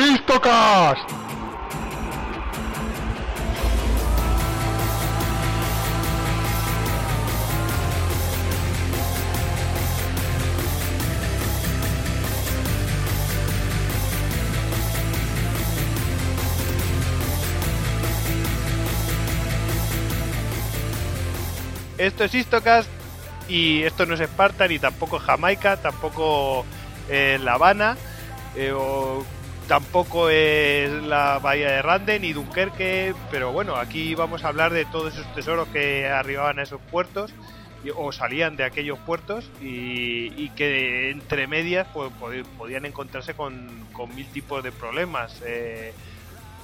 Istocast. Esto es Istocast y esto no es Esparta ni tampoco Jamaica, tampoco es La Habana eh, o tampoco es la bahía de Rande ni Dunkerque, pero bueno, aquí vamos a hablar de todos esos tesoros que arribaban a esos puertos o salían de aquellos puertos y, que entre medias pues, pod- podían encontrarse con, con mil tipos de problemas. Eh,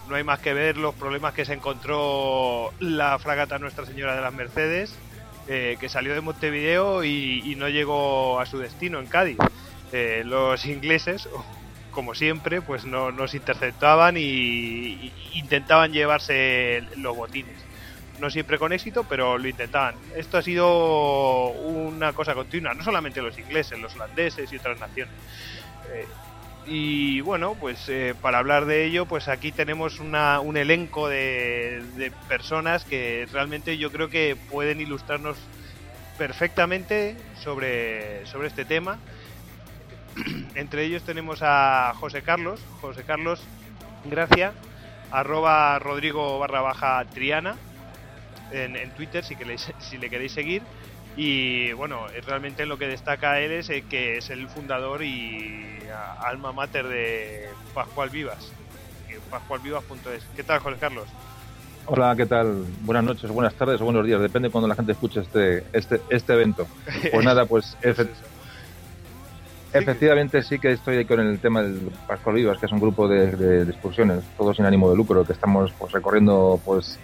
no hay más que ver los problemas que se encontró la fragata Nuestra Señora de las Mercedes, eh, que salió de Montevideo y, y no llegó a su destino en Cádiz. Eh, los ingleses, como siempre, pues no nos interceptaban y, intentaban llevarse los botines. No siempre con éxito, pero lo intentaban. Esto ha sido una cosa continua, no solamente los ingleses, los holandeses y otras naciones. Eh, y bueno, pues eh, para hablar de ello, pues aquí tenemos una, un elenco de, de personas que realmente yo creo que pueden ilustrarnos perfectamente sobre, sobre este tema. Entre ellos tenemos a José Carlos, José Carlos Gracia, arroba Rodrigo barra baja Triana en, en Twitter si, queréis, si le queréis seguir. Y bueno, realmente lo que destaca él es eh, que es el fundador y alma mater de Pascual Vivas, pascualvivas.es. ¿Qué tal, José Carlos? Hola, ¿qué tal? Buenas noches, buenas tardes o buenos días, depende cuando la gente escuche este, este, este evento. Pues nada, pues. Efectivamente sí que estoy ahí con el tema del Pascual Vivas, que es un grupo de, de- de excursiones, todos sin ánimo de lucro, que estamos pues recorriendo pues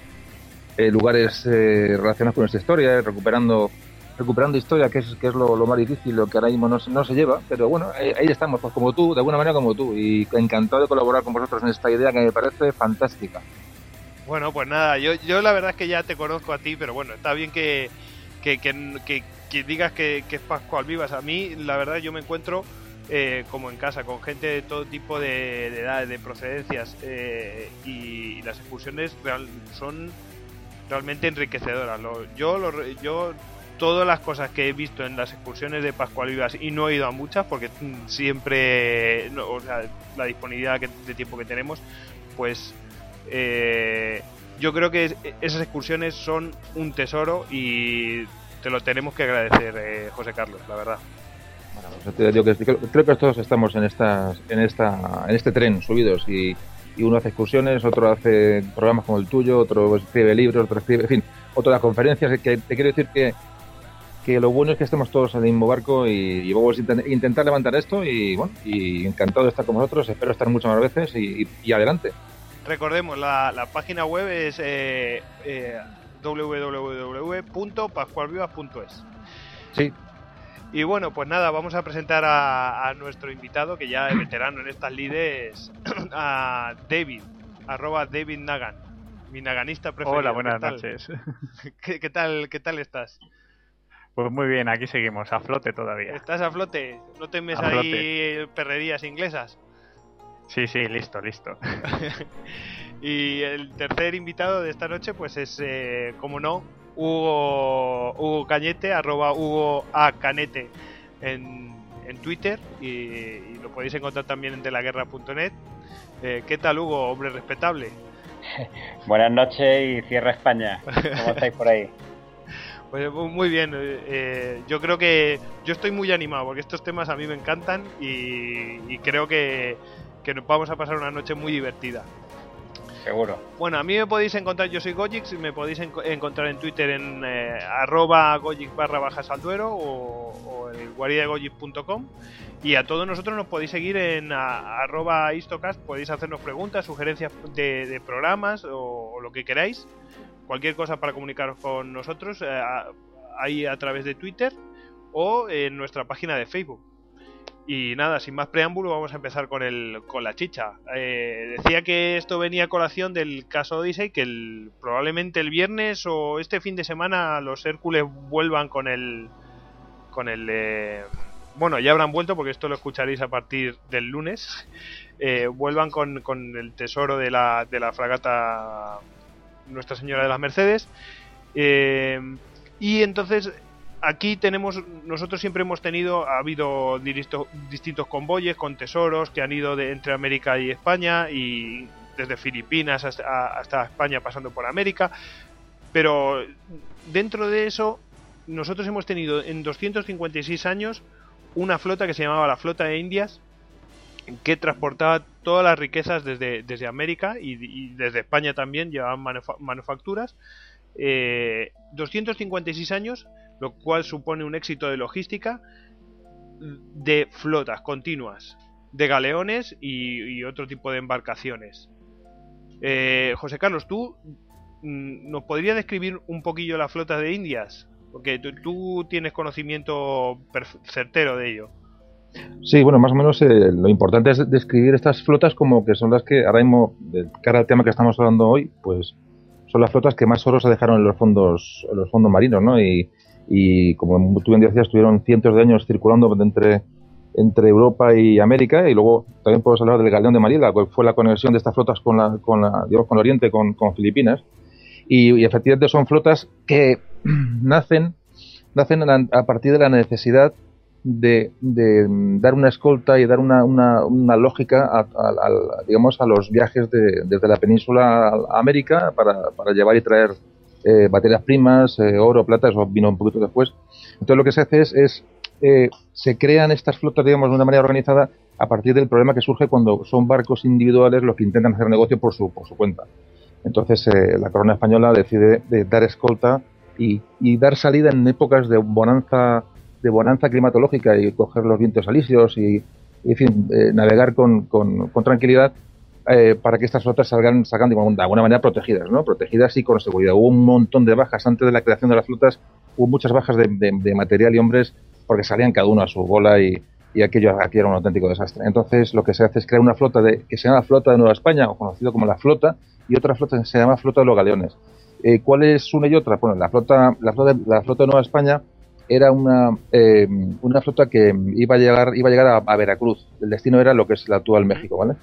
eh, lugares eh, relacionados con nuestra historia, recuperando recuperando historia, que es, que es lo, lo más difícil, lo que ahora mismo no, se- no se lleva, pero bueno, ahí, ahí estamos, pues como tú, de alguna manera como tú, y encantado de colaborar con vosotros en esta idea que me parece fantástica. Bueno, pues nada, yo, yo la verdad es que ya te conozco a ti, pero bueno, está bien que, que, que, que- que digas que, es Pascual Vivas. A mí, la verdad, yo me encuentro eh, como en casa, con gente de todo tipo de, de edades, de procedencias, eh, y, las excursiones son realmente enriquecedoras. Yo, lo yo, todas las cosas que he visto en las excursiones de Pascual Vivas, y no he ido a muchas, porque siempre, o sea, la disponibilidad de tiempo que tenemos, pues eh, yo creo que es- esas excursiones son un tesoro y te lo tenemos que agradecer, eh, José Carlos, la verdad. Bueno, pues te digo que creo, creo que todos estamos en estas, en esta, en este tren subidos y, y uno hace excursiones, otro hace programas como el tuyo, otro escribe libros, otro escribe, en fin, otro da conferencias. Que te quiero decir que, que lo bueno es que estemos todos en el mismo barco y, y vamos a intent- intentar levantar esto y bueno, y encantado de estar con vosotros, espero estar muchas más veces y, y- y adelante. Recordemos, la, la página web es eh, eh, www.pascualvivas.es. Sí, Y bueno, pues nada, vamos a presentar a, a nuestro invitado, que ya es veterano en estas lides, a David, arroba David Nagan, mi naganista preferido. Hola, ¿Qué buenas tal? noches. ¿Qué, qué tal, ¿Qué tal estás? Pues muy bien, aquí seguimos, a flote todavía. ¿Estás a flote? ¿No temes A ahí perrerías inglesas? Sí, sí, listo, listo. y el tercer invitado de esta noche, pues es, eh, como no, Hugo, Hugo Cañete, arroba Hugo A. Canete en, en Twitter y, y lo podéis encontrar también en delaguerra.net. Eh, ¿Qué tal, Hugo? Hombre respetable. Buenas noches y cierra España. ¿Cómo estáis por ahí? Pues mu- muy bien, eh, eh, yo creo que yo estoy muy animado porque estos temas a mí me encantan y, y creo que, que nos vamos a pasar una noche muy divertida. Seguro. Bueno, a mí me podéis encontrar, yo soy Gojix, y me podéis enco- encontrar en Twitter en eh, arroba Gojix barra baja salduero o, o en guaridagojix.com y a todos nosotros nos podéis seguir en a- arroba istocast, podéis hacernos preguntas, sugerencias de, programas o, lo que queráis, cualquier cosa para comunicaros con nosotros eh, ahí a través de Twitter o en nuestra página de Facebook. Y nada, sin más preámbulo, vamos a empezar con el con la chicha. Eh, decía que esto venía a colación del caso Odyssey, que probablemente el viernes o este fin de semana los Hércules vuelvan con el con el eh, bueno, ya habrán vuelto porque esto lo escucharéis a partir del lunes. eh, vuelvan con, con, el tesoro de la, de la fragata Nuestra Señora de las Mercedes. Eh, y entonces aquí tenemos, nosotros siempre hemos tenido, ha habido distintos convoyes con tesoros que han ido de, entre América y España y desde Filipinas hasta, hasta España pasando por América. Pero dentro de eso, nosotros hemos tenido en 256 años una flota que se llamaba la Flota de Indias, que transportaba todas las riquezas desde, desde América y, desde España también llevaban manufacturas. 256 eh, años, lo cual supone un éxito de logística de flotas continuas, de galeones y, otro tipo de embarcaciones. Eh, José Carlos, ¿tú mm, nos podrías describir un poquillo la flota de Indias? Porque tú, tienes conocimiento certero de ello. Sí, bueno, más o menos eh, lo importante es describir estas flotas como que son las que, ahora mismo, cara al tema que estamos hablando hoy, pues son las flotas que más oro se dejaron en los fondos, en los fondos marinos, ¿no? Y, y como tú bien decías, estuvieron cientos de años circulando entre, entre Europa y América, y luego también podemos hablar del galeón de Manila, que fue la conexión de estas flotas con la, con la, digamos, con Oriente, con, con Filipinas, y, efectivamente son flotas que nacen, nacen a partir de la necesidad de, dar una escolta y dar una, una, lógica a, digamos, a los viajes de, desde la península a América para, para llevar y traer eh, materias primas, eh, oro, plata, eso vino un poquito después. Entonces lo que se hace es, es eh, se crean estas flotas, digamos, de una manera organizada a partir del problema que surge cuando son barcos individuales los que intentan hacer negocio por su, por su cuenta. Entonces la corona española decide dar escolta y, y, dar salida en épocas de bonanza de bonanza climatológica y coger los vientos alisios y, eh, navegar con, con, tranquilidad eh, para que estas flotas salgan, salgan de, alguna manera protegidas, ¿no? Protegidas y con seguridad. Hubo un montón de bajas antes de la creación de las flotas, hubo muchas bajas de, de, material y hombres porque salían cada uno a su bola y, y aquello aquí era un auténtico desastre. Entonces lo que se hace es crear una flota de, que se llama Flota de Nueva España, o conocido como la Flota, y otra flota que se llama Flota de los Galeones. Eh, ¿Cuál es una y otra? Bueno, la flota, la flota, la flota de Nueva España era una, eh, una flota que iba a llegar, iba a, llegar a, Veracruz. El destino era lo que es el actual México, ¿vale?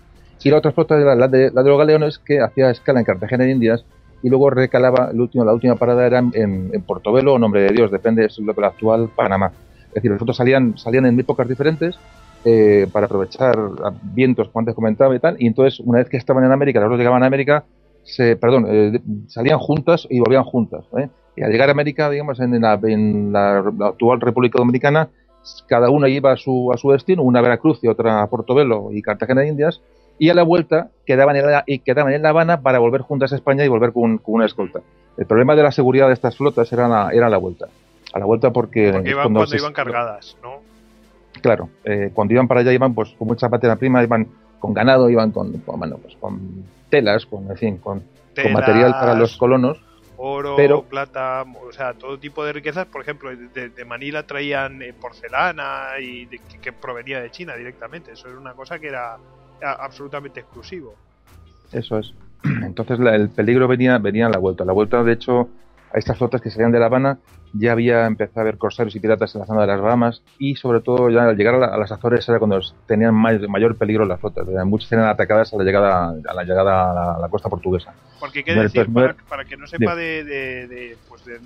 Y la otra flota era la de, la de los galeones que hacía escala en Cartagena de Indias y luego recalaba, el último, la última parada era en, en Portobelo o Nombre de Dios, depende de el actual Panamá. Es decir, las flotas salían, salían en épocas diferentes eh, para aprovechar vientos, como antes comentaba y tal, y entonces una vez que estaban en América, las llegaban a América, se, perdón, eh, salían juntas y volvían juntas. ¿eh? Y al llegar a América, digamos, en la, en la, actual República Dominicana, cada una iba a su, a su destino, una a Veracruz y otra a Portobelo y Cartagena de Indias, y a la vuelta quedaban en la, y quedaban en La Habana para volver juntas a España y volver con, una escolta. El problema de la seguridad de estas flotas era la, era la vuelta. A la vuelta porque... Porque iban cuando, iban cargadas, ¿no? Claro, eh, cuando iban para allá iban pues con mucha materia prima, iban con ganado, iban con, bueno, pues con telas, con, en fin, con, material para los colonos. Oro, plata, o sea, todo tipo de riquezas. Por ejemplo, de, Manila traían eh, porcelana y que, provenía de China directamente. Eso era una cosa que era, absolutamente exclusivo. Eso es. Entonces el peligro venía, venía a la vuelta. la vuelta, de hecho, a estas flotas que salían de La Habana ya había empezado a haber corsarios y piratas en la zona de las Bahamas y sobre todo ya al llegar a, las Azores era cuando tenían mayor peligro las flotas. Muchas eran atacadas a la llegada a la llegada a la, costa portuguesa. Porque qué decir, para, para, que no sepa de, de, pues de,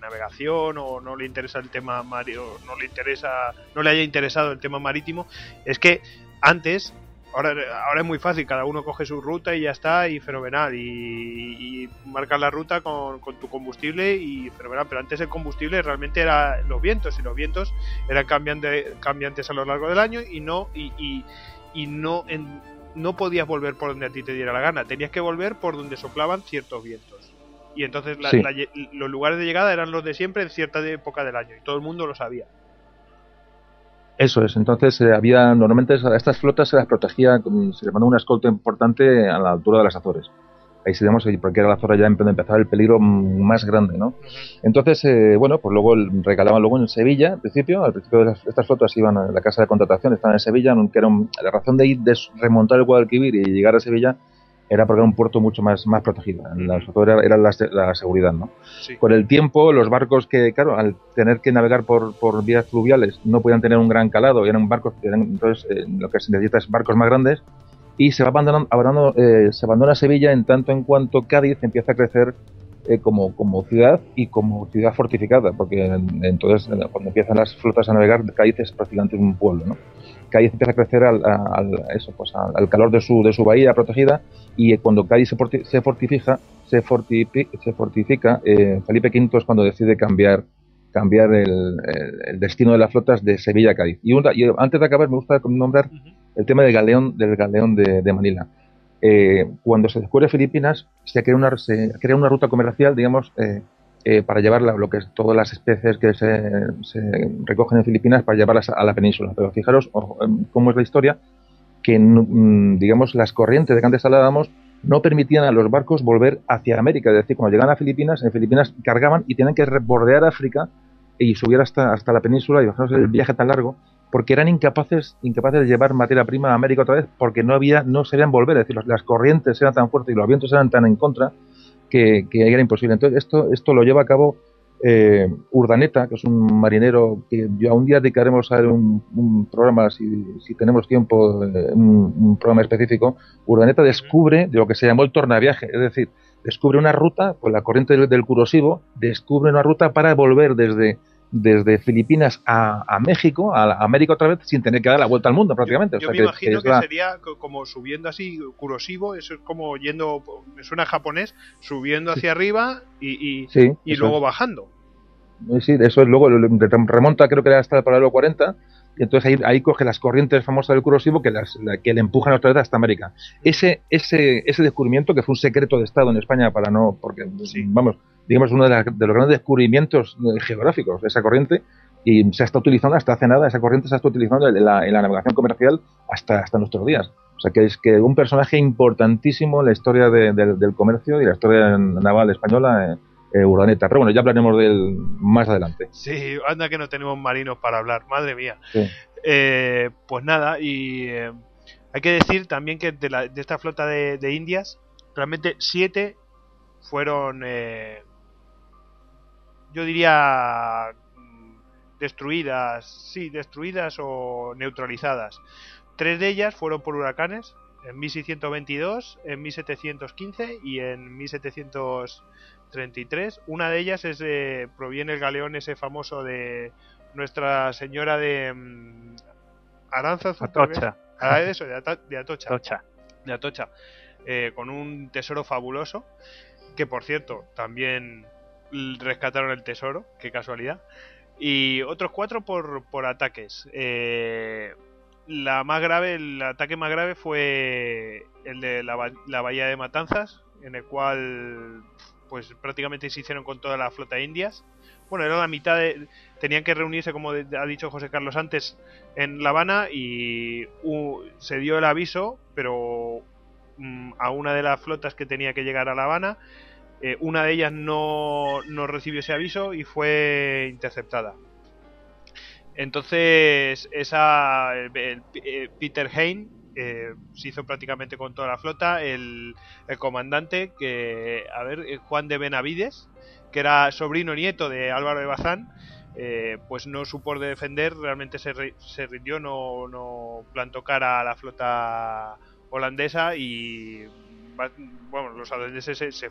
navegación o no le interesa el tema mario, no le interesa, no le haya interesado el tema marítimo, es que antes Ahora, ahora es muy fácil, cada uno coge su ruta y ya está, y fenomenal. Y, y marcas la ruta con, tu combustible y fenomenal. Pero antes el combustible realmente era los vientos, y los vientos eran cambiantes, cambiantes a lo largo del año y no, y, y, no, no podías volver por donde a ti te diera la gana, tenías que volver por donde soplaban ciertos vientos. Y entonces los lugares de llegada eran los de siempre en cierta época del año, y todo el mundo lo sabía. Eso es, entonces eh, había, normalmente a estas flotas se las protegía, se les mandó una escolta importante a la altura de las Azores. Ahí se digamos, porque era la zona ya donde empezaba el peligro más grande, ¿no? Entonces, eh, bueno, pues luego regalaban luego en Sevilla, al principio, al principio de estas flotas iban a la casa de contratación, estaban en Sevilla, que era la razón de ir, de remontar el Guadalquivir y llegar a Sevilla era porque era un puerto mucho más, más protegido. La, era, era la, seguridad, ¿no? Con el tiempo, los barcos que, claro, al tener que navegar por, por vías fluviales, no podían tener un gran calado, y eran barcos, eran, entonces eh, lo que se necesita es barcos más grandes, y se va abandonando, eh, se abandona Sevilla en tanto en cuanto Cádiz empieza a crecer eh, como, como ciudad y como ciudad fortificada, porque entonces cuando empiezan las flotas a navegar, Cádiz es prácticamente un pueblo, ¿no? Cádiz empieza a crecer al, eso, pues al, calor de su, de su bahía protegida y cuando Cádiz se, fortifica, se, se fortifica, eh, Felipe V es cuando decide cambiar cambiar el, destino de las flotas de Sevilla a Cádiz. Y, antes de acabar me gusta nombrar el tema del galeón del galeón de Manila. Eh, cuando se descubre Filipinas, se crea una, se crea una ruta comercial, digamos, eh, eh, para llevar lo que es todas las especies que se, recogen en Filipinas para llevarlas a la península. Pero fijaros em, cómo es la historia, que mm, digamos las corrientes de que antes hablábamos no permitían a los barcos volver hacia América. Es decir, cuando llegaban a Filipinas, en Filipinas cargaban y tenían que bordear África y subir hasta, hasta la península y bajaros el viaje tan largo porque eran incapaces, incapaces de llevar materia prima a América otra vez porque no había, no sabían volver, es decir, las corrientes eran tan fuertes y los vientos eran tan en contra que, era imposible. Entonces esto, esto lo lleva a cabo eh, Urdaneta, que es un marinero que yo un día dedicaremos a ver un, programa, si, si, tenemos tiempo, eh, un, programa específico. Urdaneta descubre de lo que se llamó el tornaviaje, es decir, descubre una ruta, con la corriente del, del Curosivo, descubre una ruta para volver desde desde Filipinas a, México, a, América otra vez, sin tener que dar la vuelta al mundo prácticamente. Yo, me imagino que, sería como subiendo así, curosivo, eso es como yendo, me suena japonés, subiendo hacia arriba y, y, luego bajando. Sí, eso es luego, remonta creo que era hasta el paralelo 40 y entonces ahí, ahí coge las corrientes famosas del curosivo que, las, que le empujan otra vez hasta América. Ese, ese, ese descubrimiento, que fue un secreto de Estado en España para no, porque, vamos, digamos, uno de, los grandes descubrimientos geográficos de esa corriente, y se estado utilizando hasta hace nada, esa corriente se ha estado utilizando en la, en la navegación comercial hasta, hasta nuestros días. O sea, que es que un personaje importantísimo en la historia del comercio y la historia naval española. Eh, eh, Urdaneta. Pero bueno, ya hablaremos de él más adelante. Sí, anda que no tenemos marinos para hablar, madre mía. Eh, pues nada, y eh, hay que decir también que de, la, de esta flota de, Indias, realmente siete fueron, yo diría, destruidas, sí, destruidas o neutralizadas. Tres de ellas fueron por huracanes, en 1622, en 1715 y en 1700 33. Una de ellas es proviene el galeón ese famoso de Nuestra Señora de um, Atocha. Ah, eso, de, Atocha. De Atocha. Eh, con un tesoro fabuloso. Que por cierto, también rescataron el tesoro. Qué casualidad. Y otros cuatro por, por ataques. Eh, la más grave, el ataque más grave fue el de la, la bahía de Matanzas, en el cual pues prácticamente se hicieron con toda la flota indias. Bueno, era la mitad de... Tenían que reunirse, como ha dicho José Carlos antes, en La Habana y se dio el aviso, pero mm, a una de las flotas que tenía que llegar a La Habana, eh, una de ellas no, no recibió ese aviso y fue interceptada. Entonces, esa Peter Hain eh, se hizo prácticamente con toda la flota. El, comandante, que, a ver, eh, Juan de Benavides, que era sobrino nieto de Álvaro de Bazán, eh, pues no supo defender, realmente se, se rindió, no, no, plantó cara a la flota holandesa y bueno, los holandeses se,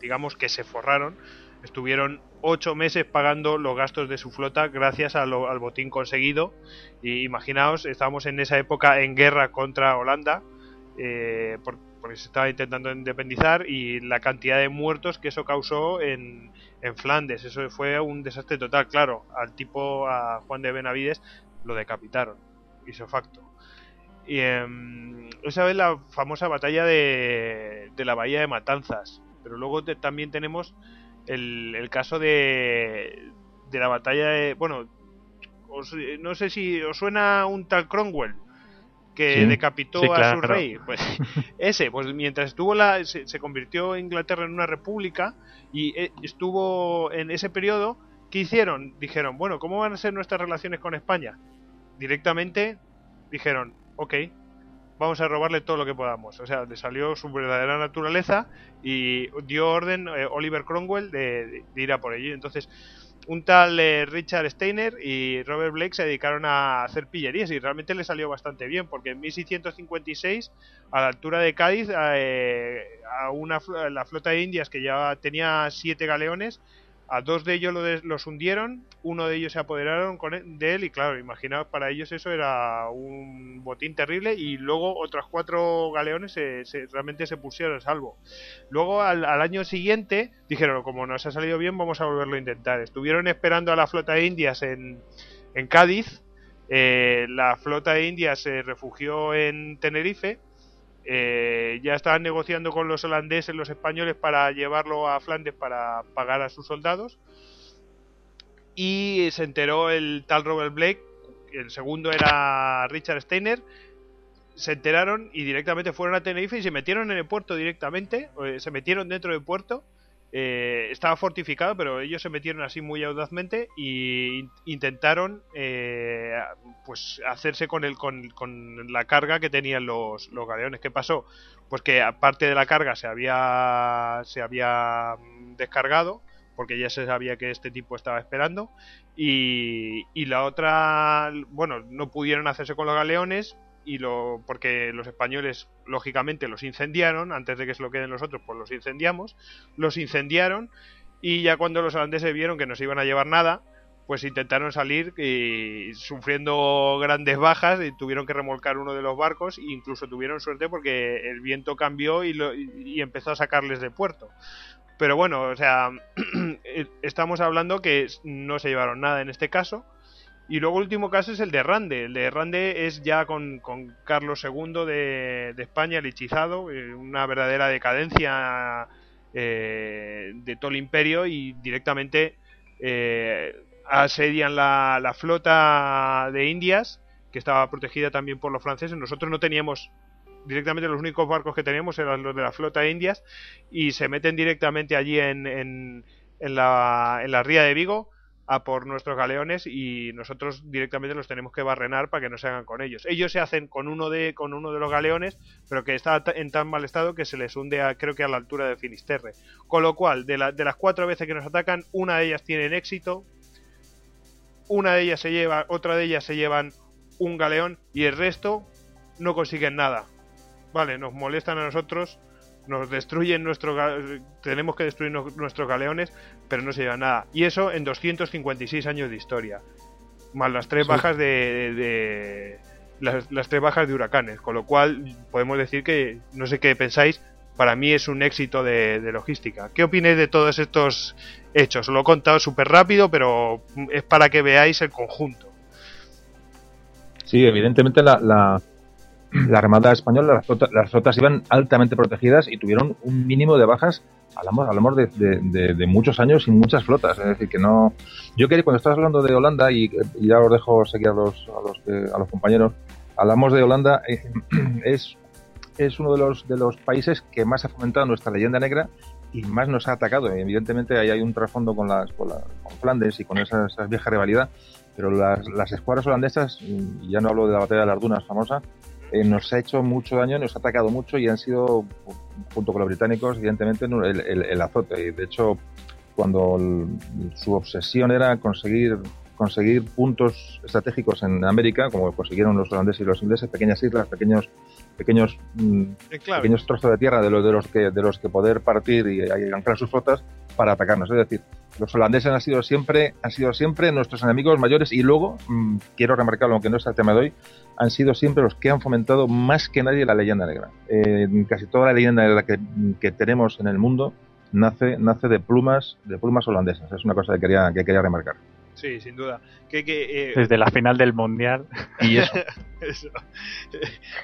digamos que se forraron estuvieron ocho meses pagando los gastos de su flota gracias al botín conseguido. Y imaginaos, estábamos en esa época en guerra contra Holanda, eh, porque se estaba intentando independizar, y la cantidad de muertos que eso causó en, en Flandes. Eso fue un desastre total, claro. Al tipo, a Juan de Benavides, lo decapitaron, hizo facto. Y em, esa es la famosa batalla de, de la bahía de Matanzas. Pero luego también tenemos el, caso de, de la batalla de... Bueno, no sé si os suena un tal Cromwell que decapitó a su rey. Pues ese, pues mientras estuvo la, se, convirtió Inglaterra en una república y eh, estuvo en ese periodo, ¿qué hicieron? Dijeron, bueno, ¿cómo van a ser nuestras relaciones con España? Directamente dijeron, ok, vamos a robarle todo lo que podamos. O sea, le salió su verdadera naturaleza y dio orden eh, Oliver Cromwell de, ir a por ello. Entonces, un tal eh, Richard Steiner y Robert Blake se dedicaron a hacer pillerías y realmente le salió bastante bien porque en 1656 a la altura de Cádiz eh, a una la flota de Indias que ya tenía siete galeones a dos de ellos los hundieron, uno de ellos se apoderaron de él y claro, imaginaos, para ellos eso era un botín terrible y luego otros cuatro galeones se, realmente se pusieron a salvo. Luego al, año siguiente dijeron, como nos ha salido bien, vamos a volverlo a intentar. Estuvieron esperando a la flota de Indias en, en Cádiz, eh, la flota de Indias se refugió en Tenerife eh, ya estaban negociando con los holandeses, los españoles, para llevarlo a Flandes para pagar a sus soldados. Y se enteró el tal Robert Blake, el segundo era Richard Steiner. Se enteraron y directamente fueron a Tenerife y se metieron en el puerto directamente, eh, se metieron dentro del puerto eh, estaba fortificado, pero ellos se metieron así muy audazmente y intentaron eh, pues hacerse con, el, con, la carga que tenían los, galeones. ¿Qué pasó? Pues que aparte de la carga se había, se había descargado porque ya se sabía que este tipo estaba esperando y, y la otra, bueno, no pudieron hacerse con los galeones y lo porque los españoles lógicamente los incendiaron antes de que se lo queden los otros pues los incendiamos los incendiaron y ya cuando los holandeses vieron que no se iban a llevar nada pues intentaron salir y sufriendo grandes bajas y tuvieron que remolcar uno de los barcos e incluso tuvieron suerte porque el viento cambió y, lo, y empezó a sacarles de puerto. Pero bueno o sea estamos hablando que no se llevaron nada en este caso y luego el último caso es el de Rande. El de Rande es ya con, Carlos II de, España, el hechizado, eh, una verdadera decadencia eh, de todo el imperio y directamente eh, asedian la, la, flota de Indias, que estaba protegida también por los franceses. Nosotros no teníamos directamente los únicos barcos que teníamos eran los de la flota de Indias y se meten directamente allí en, en, en, la, en la ría de Vigo a por nuestros galeones y nosotros directamente los tenemos que barrenar para que no se hagan con ellos. Ellos se hacen con uno de con uno de los galeones, pero que está en tan mal estado que se les hunde a, creo que a la altura de Finisterre. Con lo cual, de, de las cuatro veces que nos atacan, una de ellas tiene éxito, una de ellas se lleva, otra de ellas se llevan un galeón y el resto no consiguen nada. Vale, nos molestan a nosotros, nos destruyen nuestro tenemos que destruir nuestros galeones pero no se lleva nada. Y eso en 256 años de historia. Más las tres bajas de, las, tres bajas de huracanes con lo cual podemos decir que no sé qué pensáis para mí es un éxito de, logística. Qué opináis de todos estos hechos lo he contado súper rápido pero es para que veáis el conjunto. Sí evidentemente la la Armada Española, las flotas, iban altamente protegidas y tuvieron un mínimo de bajas, hablamos, de, de, muchos años y muchas flotas. Es decir, que no. Yo quería, cuando estás hablando de Holanda, y, ya os dejo seguir a los, a los, a los compañeros, hablamos de Holanda, eh, es, es uno de los, de los países que más ha fomentado nuestra leyenda negra y más nos ha atacado. Evidentemente, ahí hay un trasfondo con, las, con, Flandes y con esa, esa vieja rivalidad, pero las, las escuadras holandesas, y ya no hablo de la batalla de las dunas famosa, eh, nos ha hecho mucho daño, nos ha atacado mucho y han sido, junto con los británicos, evidentemente, el, azote. Y de hecho, cuando su obsesión era conseguir conseguir puntos estratégicos en América, como consiguieron los holandeses y los ingleses, pequeñas islas, pequeños pequeños mm, pequeños trozos de tierra de los de los que de los que poder partir y, anclar sus flotas para atacarnos. Es decir, los holandeses han sido siempre han sido siempre nuestros enemigos mayores y luego mm, quiero remarcarlo, aunque no es el tema de hoy, han sido siempre los que han fomentado más que nadie la leyenda negra. Eh, casi toda la leyenda negra que, que tenemos en el mundo nace nace de plumas de plumas holandesas. Es una cosa que quería que quería remarcar. Sí, sin duda. Que, eh, Desde la final del Mundial. Y eso.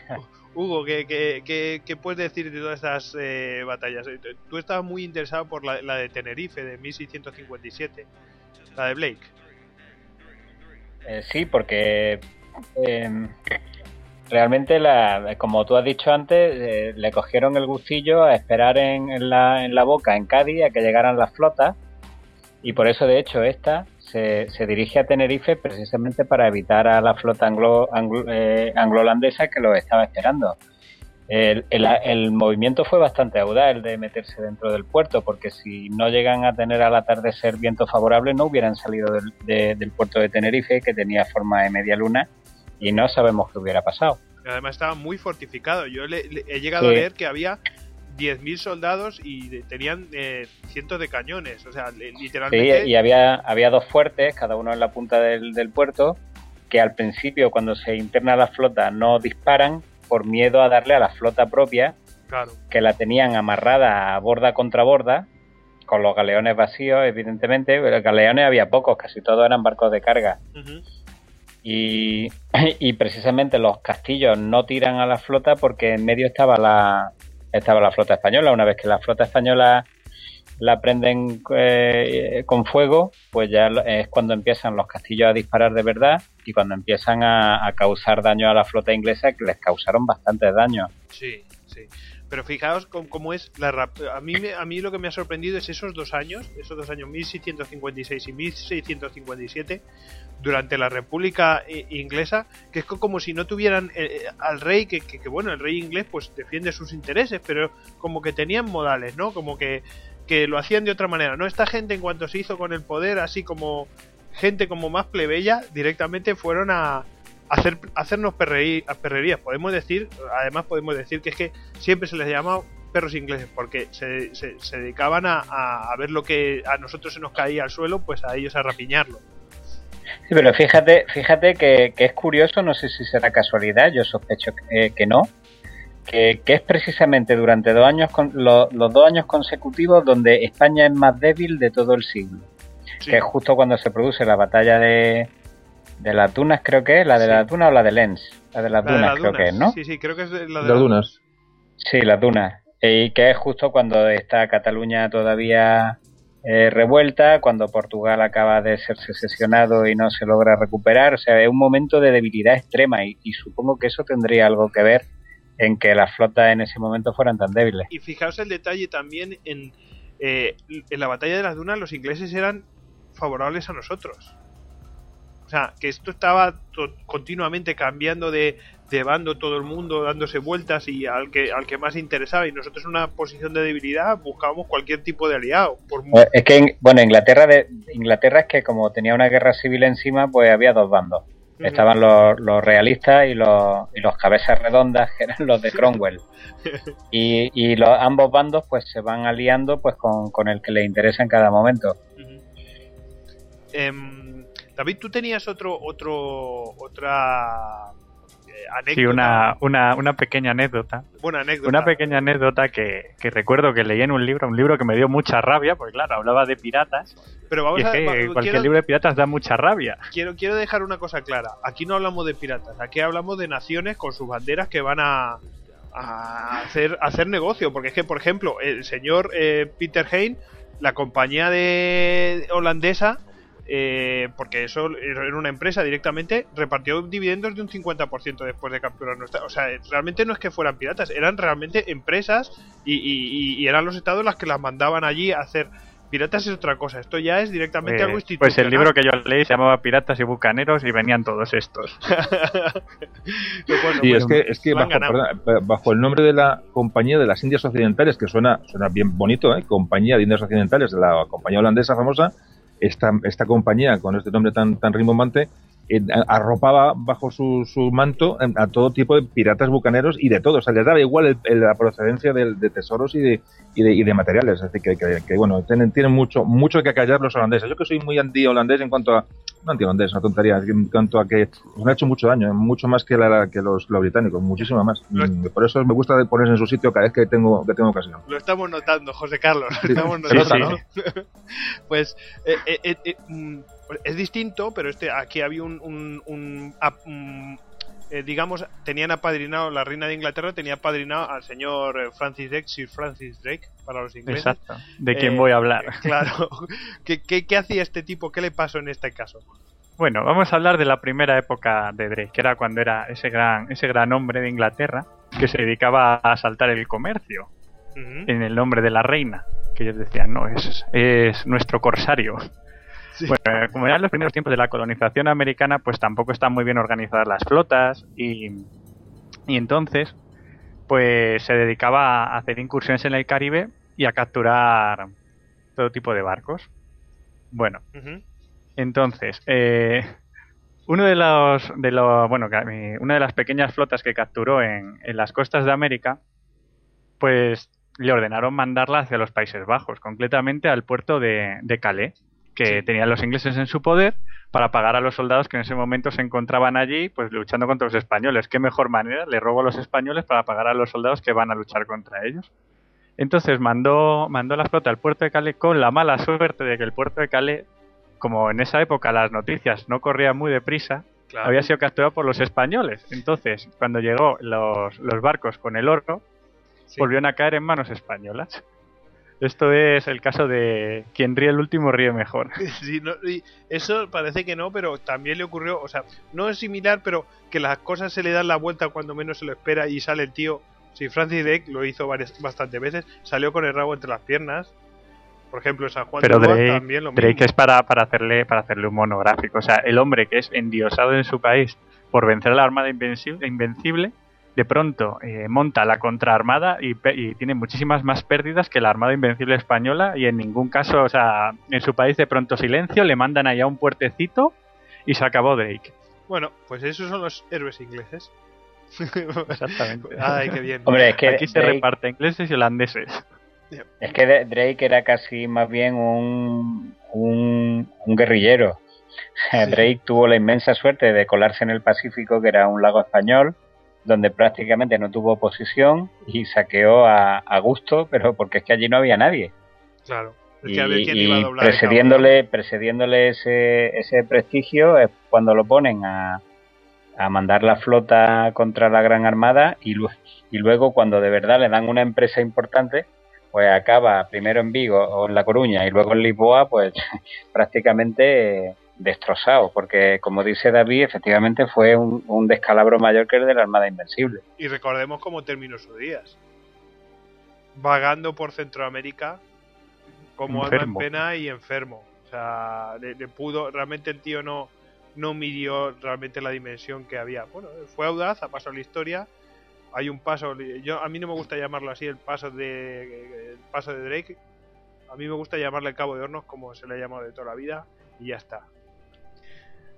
Hugo, ¿qué, puedes decir de todas estas eh, batallas? Eh, tú estabas muy interesado por la, de Tenerife, de 1657, la de Blake. sí, porque em, realmente, la, como tú has dicho antes, le cogieron el gustillo a esperar en, la, en la boca, en Cádiz, a que llegaran las flotas. Y por eso, de hecho, esta se, dirige a Tenerife precisamente para evitar a la flota anglo, anglo, eh, holandesa que lo estaba esperando. el, el, el, movimiento fue bastante audaz el de meterse dentro del puerto, porque si no llegan a tener al atardecer viento favorable, no hubieran salido del, de, del puerto de Tenerife, que tenía forma de media luna, y no sabemos qué hubiera pasado. Además estaba muy fortificado. Yo le, le, he llegado sí. a leer que había 10.000 soldados y tenían eh, cientos de cañones. O sea, literalmente... Sí, y había, había dos fuertes, cada uno en la punta del, del puerto, que al principio, cuando se interna la flota, no disparan por miedo a darle a la flota propia, claro. que la tenían amarrada a borda contra borda, con los galeones vacíos, evidentemente. Pero galeones había pocos, casi todos eran barcos de carga. Uh -huh. y, y, precisamente los castillos no tiran a la flota porque en medio estaba la, estaba la flota española. Una vez que la flota española la prenden eh, con fuego, pues ya es cuando empiezan los castillos a disparar de verdad y cuando empiezan a, a causar daño a la flota inglesa, que les causaron bastantes daños. Sí, sí. Pero fijaos cómo, cómo es la a mí a mí lo que me ha sorprendido es esos dos años, esos dos años 1656 y 1657 durante la República Inglesa, que es como si no tuvieran eh, al rey que, que, que, bueno, el rey inglés pues defiende sus intereses, pero como que tenían modales, ¿no? Como que que lo hacían de otra manera, ¿no? Esta gente en cuanto se hizo con el poder, así como gente como más plebeya, directamente fueron a, hacer hacernos perreí, perrerías. Podemos decir, además podemos decir que es que siempre se les llama perros ingleses porque se, se, se dedicaban a, a, ver lo que a nosotros se nos caía al suelo, pues a ellos a rapiñarlo. Sí, pero fíjate, fíjate que, que es curioso, no sé si será casualidad, yo sospecho que, que no, que, que, es precisamente durante dos años lo, los dos años consecutivos donde España es más débil de todo el siglo. Sí. Que es justo cuando se produce la batalla de, de las dunas, creo que es, la de sí. las dunas o la de Lens. La de las la dunas, de creo dunas. que es, ¿no? Sí, sí, creo que es la de las dunas. Sí, las dunas. Y que es justo cuando está Cataluña todavía eh, revuelta, cuando Portugal acaba de ser secesionado y no se logra recuperar. O sea, es un momento de debilidad extrema y, y supongo que eso tendría algo que ver en que las flotas en ese momento fueran tan débiles. Y fijaos el detalle también en, eh, en la batalla de las dunas, los ingleses eran favorables a nosotros. O sea, que esto estaba continuamente cambiando de, de, bando todo el mundo, dándose vueltas y al que, al que más interesaba. Y nosotros en una posición de debilidad buscábamos cualquier tipo de aliado. Por muy... Es que, bueno, Inglaterra, de, Inglaterra es que como tenía una guerra civil encima, pues había dos bandos. Estaban los, los realistas y los, y los, cabezas redondas, que eran los de Cromwell. y, y los, ambos bandos pues se van aliando pues con, con el que les interesa en cada momento. Uh -huh. eh, David, tú tenías otro, otro, otra eh, anécdota. Sí, una, una, una, pequeña anécdota. Buena anécdota. Una pequeña anécdota que, que, recuerdo que leí en un libro, un libro que me dio mucha rabia, porque claro, hablaba de piratas. Pero vamos y es a que cualquier libro de piratas da mucha rabia. Quiero, quiero dejar una cosa clara. Aquí no hablamos de piratas, aquí hablamos de naciones con sus banderas que van a, a hacer, a hacer negocio. Porque es que, por ejemplo, el señor eh, Peter Hain, la compañía de holandesa, eh, porque eso era una empresa directamente, repartió dividendos de un 50% después de capturar nuestra. O sea, realmente no es que fueran piratas, eran realmente empresas y, y, y eran los estados las que las mandaban allí a hacer. Piratas es otra cosa, esto ya es directamente eh, algo institucional. Pues el libro que yo leí se llamaba Piratas y Bucaneros y venían todos estos. bueno, sí, pues, es que, es que bajo, perdón, bajo, el nombre de la Compañía de las Indias Occidentales, que suena, suena bien bonito, ¿eh? Compañía de Indias Occidentales, de la compañía holandesa famosa, esta, esta compañía con este nombre tan, tan rimbombante eh, arropaba bajo su, su, manto a todo tipo de piratas bucaneros y de todo. O sea, les daba igual el, la procedencia de, de, tesoros y de, y de, y de materiales. Así que, bueno, tienen, tienen mucho, mucho que callar los holandeses. Yo que soy muy anti-holandés en cuanto a. No anti-holandés, una tontería. En cuanto a que nos han hecho mucho daño, mucho más que, la, que los, los británicos, muchísimo más. Lo, Por eso me gusta ponerse en su sitio cada vez que tengo, que tengo ocasión. Lo estamos notando, José Carlos. Lo estamos notando. Pues. Eh, eh, eh, es distinto, pero este aquí había un, un, un, un eh, digamos, tenían apadrinado, la reina de Inglaterra tenía apadrinado al señor eh, Francis Drake, Sir Francis Drake, para los ingleses. Exacto, de quién eh, voy a hablar. Claro, ¿Qué, qué, qué hacía este tipo? ¿Qué le pasó en este caso? Bueno, vamos a hablar de la primera época de Drake, que era cuando era ese gran, ese gran hombre de Inglaterra que se dedicaba a asaltar el comercio uh -huh. en el nombre de la reina, que ellos decían, no, es, es nuestro corsario. Sí. Bueno, como eran los primeros tiempos de la colonización americana, pues tampoco están muy bien organizadas las flotas y, y entonces, pues se dedicaba a hacer incursiones en el Caribe y a capturar todo tipo de barcos. Bueno, entonces, eh, uno de los, de los, bueno, una de las pequeñas flotas que capturó en, en las costas de América, pues le ordenaron mandarla hacia los Países Bajos, concretamente al puerto de, de Calais, que tenían los ingleses en su poder para pagar a los soldados que en ese momento se encontraban allí, pues luchando contra los españoles. ¿Qué mejor manera? Le robo a los españoles para pagar a los soldados que van a luchar contra ellos. Entonces mandó, mandó la flota al puerto de Calais con la mala suerte de que el puerto de Calais, como en esa época las noticias no corrían muy deprisa, había sido capturado por los españoles. Entonces, cuando llegó los, los barcos con el oro, volvieron a caer en manos españolas. Esto es el caso de quien ríe el último ríe mejor. Sí, eso parece que no, pero también le ocurrió, o sea, no es similar, pero que las cosas se le dan la vuelta cuando menos se lo espera y sale el tío. Si Francis Drake lo hizo varias, bastantes veces, salió con el rabo entre las piernas. Por ejemplo, San Juan pero de Drake, también lo Drake es para, para, hacerle, para hacerle un monográfico. O sea, el hombre que es endiosado en su país por vencer a la Armada Invencible, invencible de pronto eh, monta la contraarmada y, y, tiene muchísimas más pérdidas que la Armada Invencible Española y en ningún caso, o sea, en su país de pronto silencio, le mandan allá un puertecito y se acabó Drake. Bueno, pues esos son los héroes ingleses. Exactamente. Ay, qué bien. Hombre, es que aquí se reparte ingleses y holandeses. Es que Drake era casi más bien un, un, guerrillero. Drake tuvo la inmensa suerte de colarse en el Pacífico, que era un lago español, donde prácticamente no tuvo oposición y saqueó a, gusto, pero porque es que allí no había nadie. Claro. y, precediéndole, precediéndole ese, ese prestigio es cuando lo ponen a, a mandar la flota contra la Gran Armada y, y luego cuando de verdad le dan una empresa importante, pues acaba primero en Vigo o en La Coruña y luego en Lisboa, pues prácticamente destrozado, porque como dice David, efectivamente fue un, descalabro mayor que el de la Armada Invencible. Y recordemos cómo terminó sus días. Vagando por Centroamérica como alma en pena y enfermo. O sea, le, pudo, realmente el tío no, no midió realmente la dimensión que había. Bueno, fue audaz, ha pasado la historia. Hay un paso, yo a mí no me gusta llamarlo así, el paso de el paso de Drake. A mí me gusta llamarle el Cabo de Hornos como se le ha llamado de toda la vida y ya está.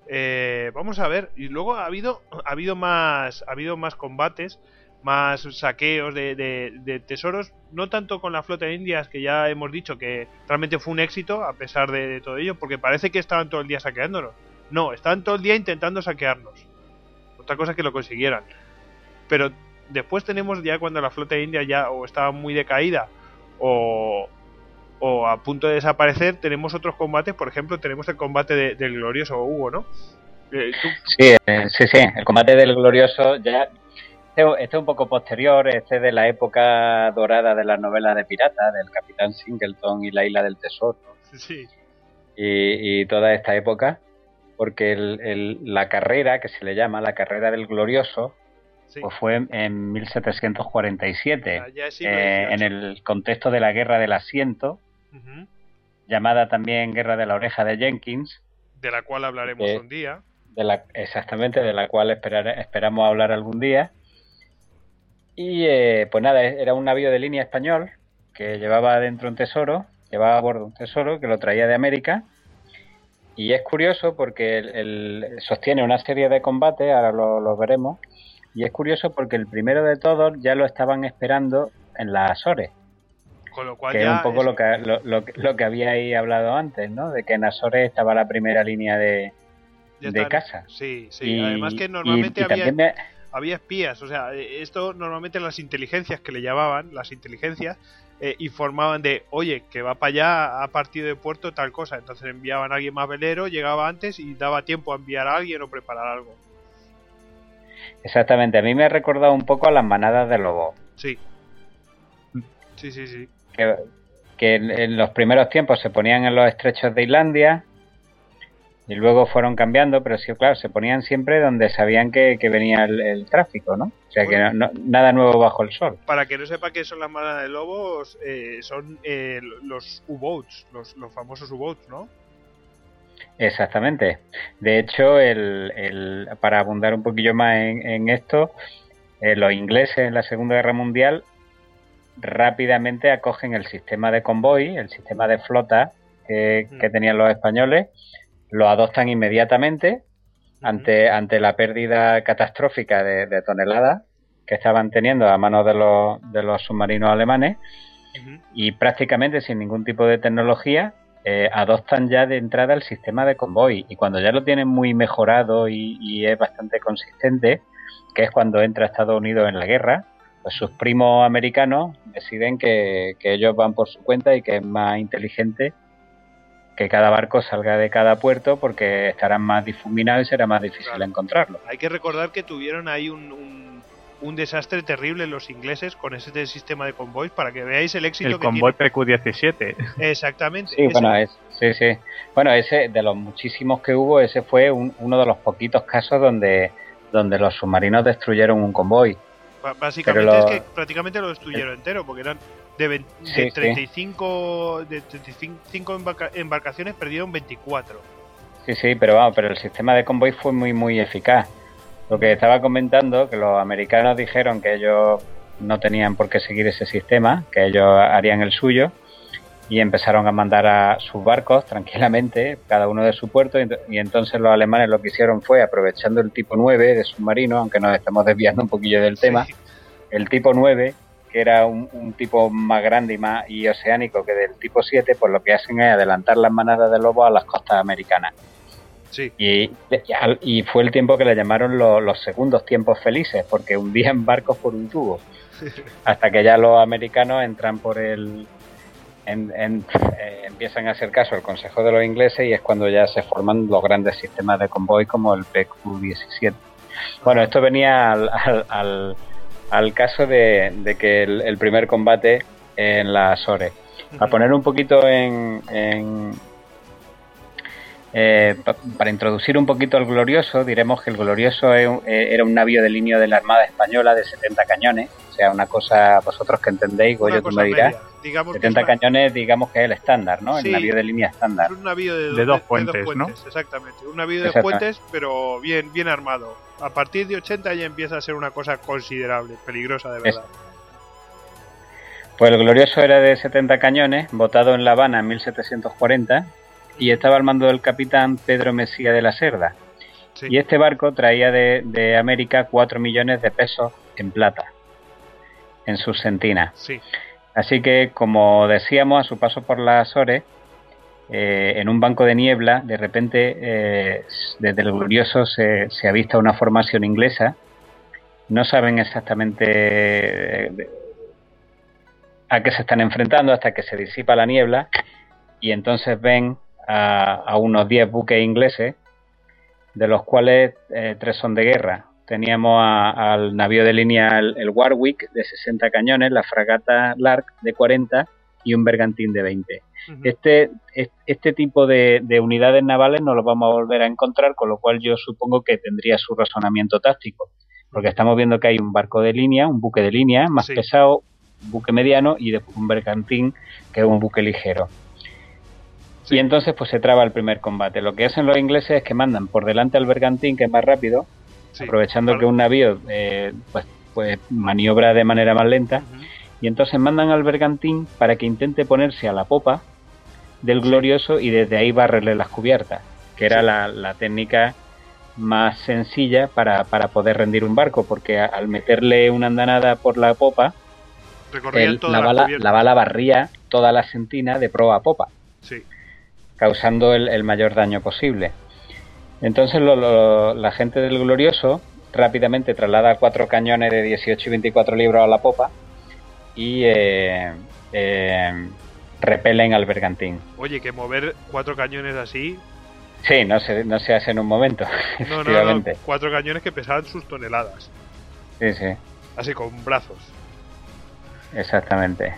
Eh, vamos a ver, y luego ha habido, ha habido más, ha habido más combates, más saqueos de, tesoros, no tanto con la flota de indias, que ya hemos dicho que realmente fue un éxito a pesar de, todo ello, porque parece que estaban todo el día saqueándonos. No, estaban todo el día intentando saquearnos. Otra cosa que lo consiguieran. Pero después tenemos ya cuando la flota de India ya o estaba muy decaída o, o a punto de desaparecer, tenemos otros combates, por ejemplo, tenemos el combate del glorioso Hugo, ¿no? Eh, sí, eh, sí, sí, el combate del glorioso ya este, este, es un poco posterior, este de la época dorada de las novelas de pirata, del Capitán Singleton y la Isla del Tesoro. Sí. Y, toda esta época, porque la carrera, que se le llama la carrera del glorioso, pues fue en 1747, eh, en el contexto de la Guerra del Asiento, llamada también Guerra de la Oreja de Jenkins. De la cual hablaremos un día. De la, exactamente, de la cual esperar, esperamos hablar algún día. Y eh, pues nada, era un navío de línea español que llevaba dentro un tesoro, llevaba a bordo un tesoro que lo traía de América. Y es curioso porque sostiene una serie de combates, ahora lo, veremos. Y es curioso porque el primero de todos ya lo estaban esperando en las Azores que es un poco lo, que, lo, lo, que habíais hablado antes, ¿no? De que en Azores estaba la primera línea de, de casa. Sí, sí. Además que normalmente había, había espías. O sea, esto normalmente las inteligencias que le llamaban, las inteligencias, eh, informaban de, oye, que va para allá a partido de puerto tal cosa. Entonces enviaban a alguien más velero, llegaba antes y daba tiempo a enviar a alguien o preparar algo. Exactamente. A mí me ha recordado un poco a las manadas de lobos. Sí. Sí, sí, sí que, en, los primeros tiempos se ponían en los estrechos de Islandia y luego fueron cambiando, pero sí, claro, se ponían siempre donde sabían que, venía el, tráfico, ¿no? O sea, que nada nuevo bajo el sol. Para que no sepa qué son las malas de lobos, eh, son eh, los U-Boats, los, famosos U-Boats, ¿no? Exactamente. De hecho, el, para abundar un poquillo más en, esto, eh, los ingleses en la Segunda Guerra Mundial rápidamente acogen el sistema de convoy, el sistema de flota que, mm. tenían los españoles, lo adoptan inmediatamente ante, ante la pérdida catastrófica de, toneladas que estaban teniendo a manos de los, de los submarinos alemanes y prácticamente sin ningún tipo de tecnología eh, adoptan ya de entrada el sistema de convoy. Y cuando ya lo tienen muy mejorado y, es bastante consistente, que es cuando entra Estados Unidos en la guerra, pues sus primos americanos deciden que, ellos van por su cuenta y que es más inteligente que cada barco salga de cada puerto porque estarán más difuminados y será más difícil encontrarlo. Hay que recordar que tuvieron ahí un, un, desastre terrible los ingleses con ese sistema de convoys para que veáis el éxito el que convoy PQ-17. Exactamente. Sí, bueno, es, sí, sí. Bueno, ese de los muchísimos que hubo, ese fue uno de los poquitos casos donde, donde los submarinos destruyeron un convoy. Básicamente es que prácticamente lo destruyeron entero, porque eran de, 35, de 35 embarcaciones perdieron 24. Sí, sí, pero vamos, pero el sistema de convoy fue muy, muy eficaz. Lo que estaba comentando, que los americanos dijeron que ellos no tenían por qué seguir ese sistema, que ellos harían el suyo, y empezaron a mandar a sus barcos tranquilamente, cada uno de su puerto, y, entonces los alemanes lo que hicieron fue, aprovechando el tipo 9 de submarino, aunque nos estamos desviando un poquillo del tema, el tipo 9, que era un, tipo más grande y más y oceánico que del tipo 7, pues lo que hacen es adelantar las manadas de lobos a las costas americanas. Sí. Y, y, fue el tiempo que le llamaron los segundos tiempos felices, porque hundían barcos por un tubo. Hasta que ya los americanos entran por el, en, eh, empiezan a hacer caso al consejo de los ingleses y es cuando ya se forman los grandes sistemas de convoy como el PQ-17. Bueno, esto venía al, al, caso de, que el, primer combate en la Azores. A poner un poquito en, eh, para introducir un poquito al Glorioso, diremos que el Glorioso eh, era un navío de línea de la Armada Española de 70 cañones, o sea, una cosa, vosotros que entendéis, Goyo, tú me dirás. 70 cañones, digamos que es el estándar, ¿no? el navío de línea estándar. un navío de, dos, puentes, ¿no? Exactamente, un navío de puentes, pero bien, bien armado. A partir de 80 ya empieza a ser una cosa considerable, peligrosa de verdad. Pues el Glorioso era de 70 cañones, votado en La Habana en 1740 y estaba al mando del capitán Pedro Mesía de la Cerda. Y este barco traía de, América 4 millones de pesos en plata en sus sentinas. Así que, como decíamos, a su paso por las Azores, eh, en un banco de niebla, de repente, eh, desde el glorioso se, se avista una formación inglesa. No saben exactamente eh, a qué se están enfrentando hasta que se disipa la niebla y entonces ven a, unos 10 buques ingleses, de los cuales tres son de guerra. Teníamos al navío de línea el, Warwick de 60 cañones, la fragata Lark de 40 y un bergantín de 20. este, este tipo de, unidades navales no los vamos a volver a encontrar, con lo cual yo supongo que tendría su razonamiento táctico, porque estamos viendo que hay un barco de línea, un buque de línea más pesado, un buque mediano y después un bergantín que es un buque ligero. Y entonces pues se traba el primer combate. Lo que hacen los ingleses es que mandan por delante al bergantín, que es más rápido, aprovechando que un navío eh, pues, pues maniobra de manera más lenta, y entonces mandan al bergantín para que intente ponerse a la popa del glorioso y desde ahí barrerle las cubiertas, que era la, técnica más sencilla para, para, poder rendir un barco, porque al meterle una andanada por la popa, la, bala, la, bala, barría toda la sentina de proa a popa. Sí. causando el, mayor daño posible. Entonces la gente del Glorioso rápidamente traslada cuatro cañones de 18 y 24 libros a la popa y eh, eh, repelen al bergantín. Oye, que mover cuatro cañones así... Sí, no se, no se hace en un momento. No, no, no, cuatro cañones que pesaban sus toneladas. Sí, sí. Así con brazos. Exactamente.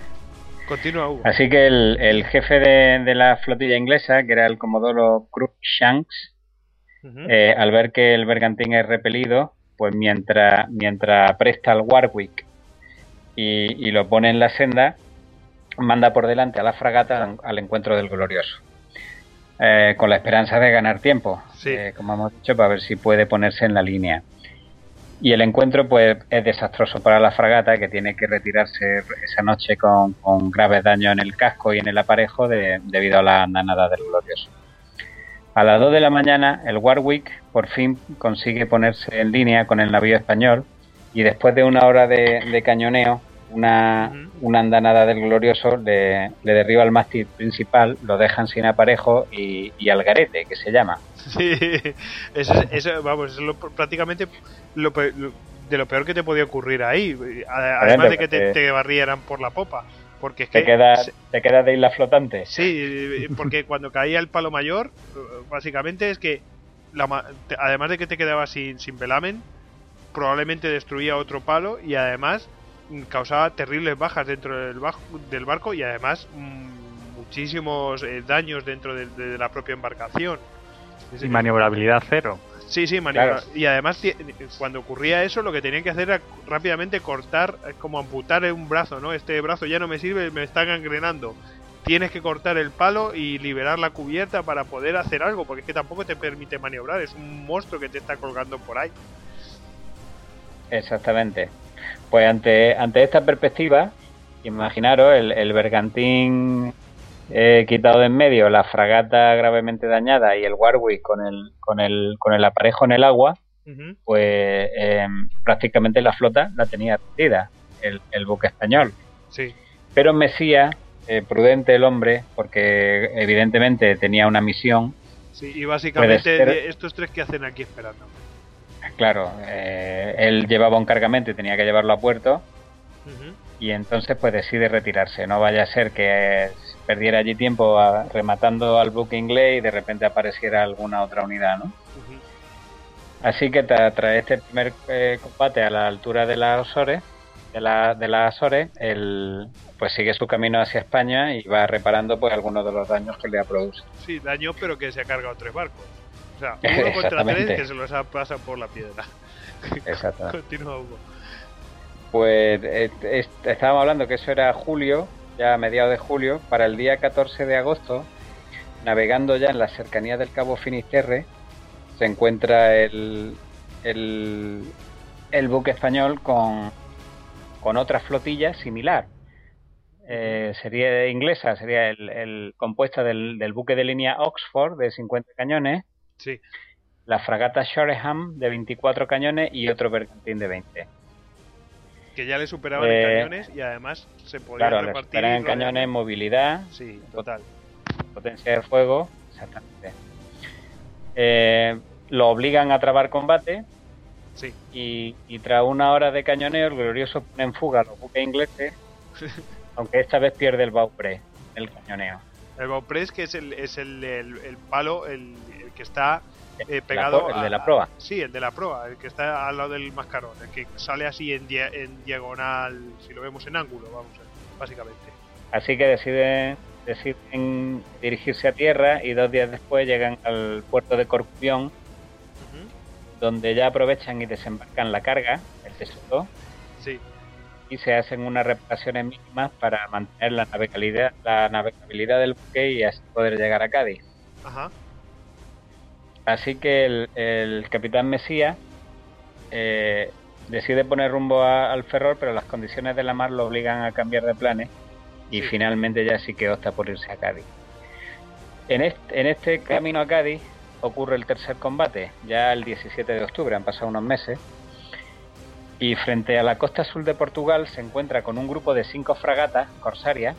Continúa, Así que el, jefe de, la flotilla inglesa, que era el comodoro Cruikshanks, eh, al ver que el bergantín es repelido, pues mientras, mientras presta al Warwick y, lo pone en la senda, manda por delante a la fragata al, encuentro del glorioso. Eh, con la esperanza de ganar tiempo, eh, como hemos dicho, para ver si puede ponerse en la línea. Y el encuentro pues es desastroso para la fragata que tiene que retirarse esa noche con, graves daños en el casco y en el aparejo debido a la andanada del glorioso. A las 2 de la mañana el Warwick por fin consigue ponerse en línea con el navío español y después de una hora de, cañoneo, una, una, andanada del glorioso le, derriba el mástil principal, lo dejan sin aparejo y, al garete, que se llama. Sí, eso, vamos, es prácticamente lo, de lo peor que te podía ocurrir ahí, además de que te, barrieran por la popa. Porque es que te quedas te queda de isla flotante. Sí, porque cuando caía el palo mayor, básicamente es que además de que te quedabas sin, sin velamen, probablemente destruía otro palo y además mm, causaba terribles bajas dentro del, del barco y además mm, muchísimos eh, daños dentro de, la propia embarcación. Y maniobrabilidad cero. Sí, sí, y además cuando ocurría eso lo que tenían que hacer era rápidamente cortar, como amputar un brazo, ¿no? Este brazo ya no me sirve, me está gangrenando. Tienes que cortar el palo y liberar la cubierta para poder hacer algo, porque es que tampoco te permite maniobrar, es un monstruo que te está colgando por ahí. Exactamente. Pues ante, ante esta perspectiva, imaginaros el, el bergantín eh, quitado de en medio, la fragata gravemente dañada y el Warwick con el, con el, con el aparejo en el agua, pues em, prácticamente la flota la tenía perdida, el, el buque español. Sí. Pero Mesía, eh, prudente el hombre, porque evidentemente tenía una misión. Sí, y básicamente estos tres que hacen aquí esperando. Claro, eh, él llevaba un cargamento y tenía que llevarlo a puerto. Y entonces pues decide retirarse. No vaya a ser que perdiera allí tiempo rematando al buque inglés y de repente apareciera alguna otra unidad, ¿no? Así que tras este primer eh, combate a la altura de las Azores, de, la, de las Azores, él pues sigue su camino hacia España y va reparando pues algunos de los daños que le ha producido. Sí, daños pero que se ha cargado tres barcos. O sea, uno contra tres que se los ha pasado por la piedra. Exactamente. Continúa Hugo. Pues estábamos hablando que eso era julio, ya a mediados de julio, para el día 14 de agosto, navegando ya en la cercanía del Cabo Finisterre, se encuentra el, el, buque español con, con otra flotilla similar. Eh, sería inglesa, sería el, el compuesta del, del, buque de línea Oxford de 50 cañones Sí. La fragata Shoreham de 24 cañones y otro bergantín de 20. Que ya le superaban en eh, cañones y además se podían claro, repartir. en cañones, movilidad. Sí, total. Potencia de fuego, exactamente. Eh, lo obligan a trabar combate. Sí. Y, tras una hora de cañoneo, el glorioso pone en fuga a los buques ingleses, aunque esta vez pierde el Beaupré, el cañoneo. El Beaupré es que es el, es el, el palo, el, que está eh, pegado. el de la proa. Sí, el de la proa, el que está al lado del mascarón, el que sale así en, en diagonal, si lo vemos en ángulo, vamos, básicamente. Así que deciden, deciden dirigirse a tierra y dos días después llegan al puerto de Corcubión, donde ya aprovechan y desembarcan la carga, el tesoro. Sí. Y se hacen unas reparaciones mínimas para mantener la navegabilidad, la navegabilidad del buque y así poder llegar a Cádiz. Ajá. Así que el, capitán Mesías eh, decide poner rumbo al Ferrol, pero las condiciones de la mar lo obligan a cambiar de planes y finalmente ya sí que opta por irse a Cádiz. En este, en este camino a Cádiz ocurre el tercer combate, ya el 17 de octubre, han pasado unos meses, y frente a la costa sur de Portugal se encuentra con un grupo de cinco fragatas corsarias,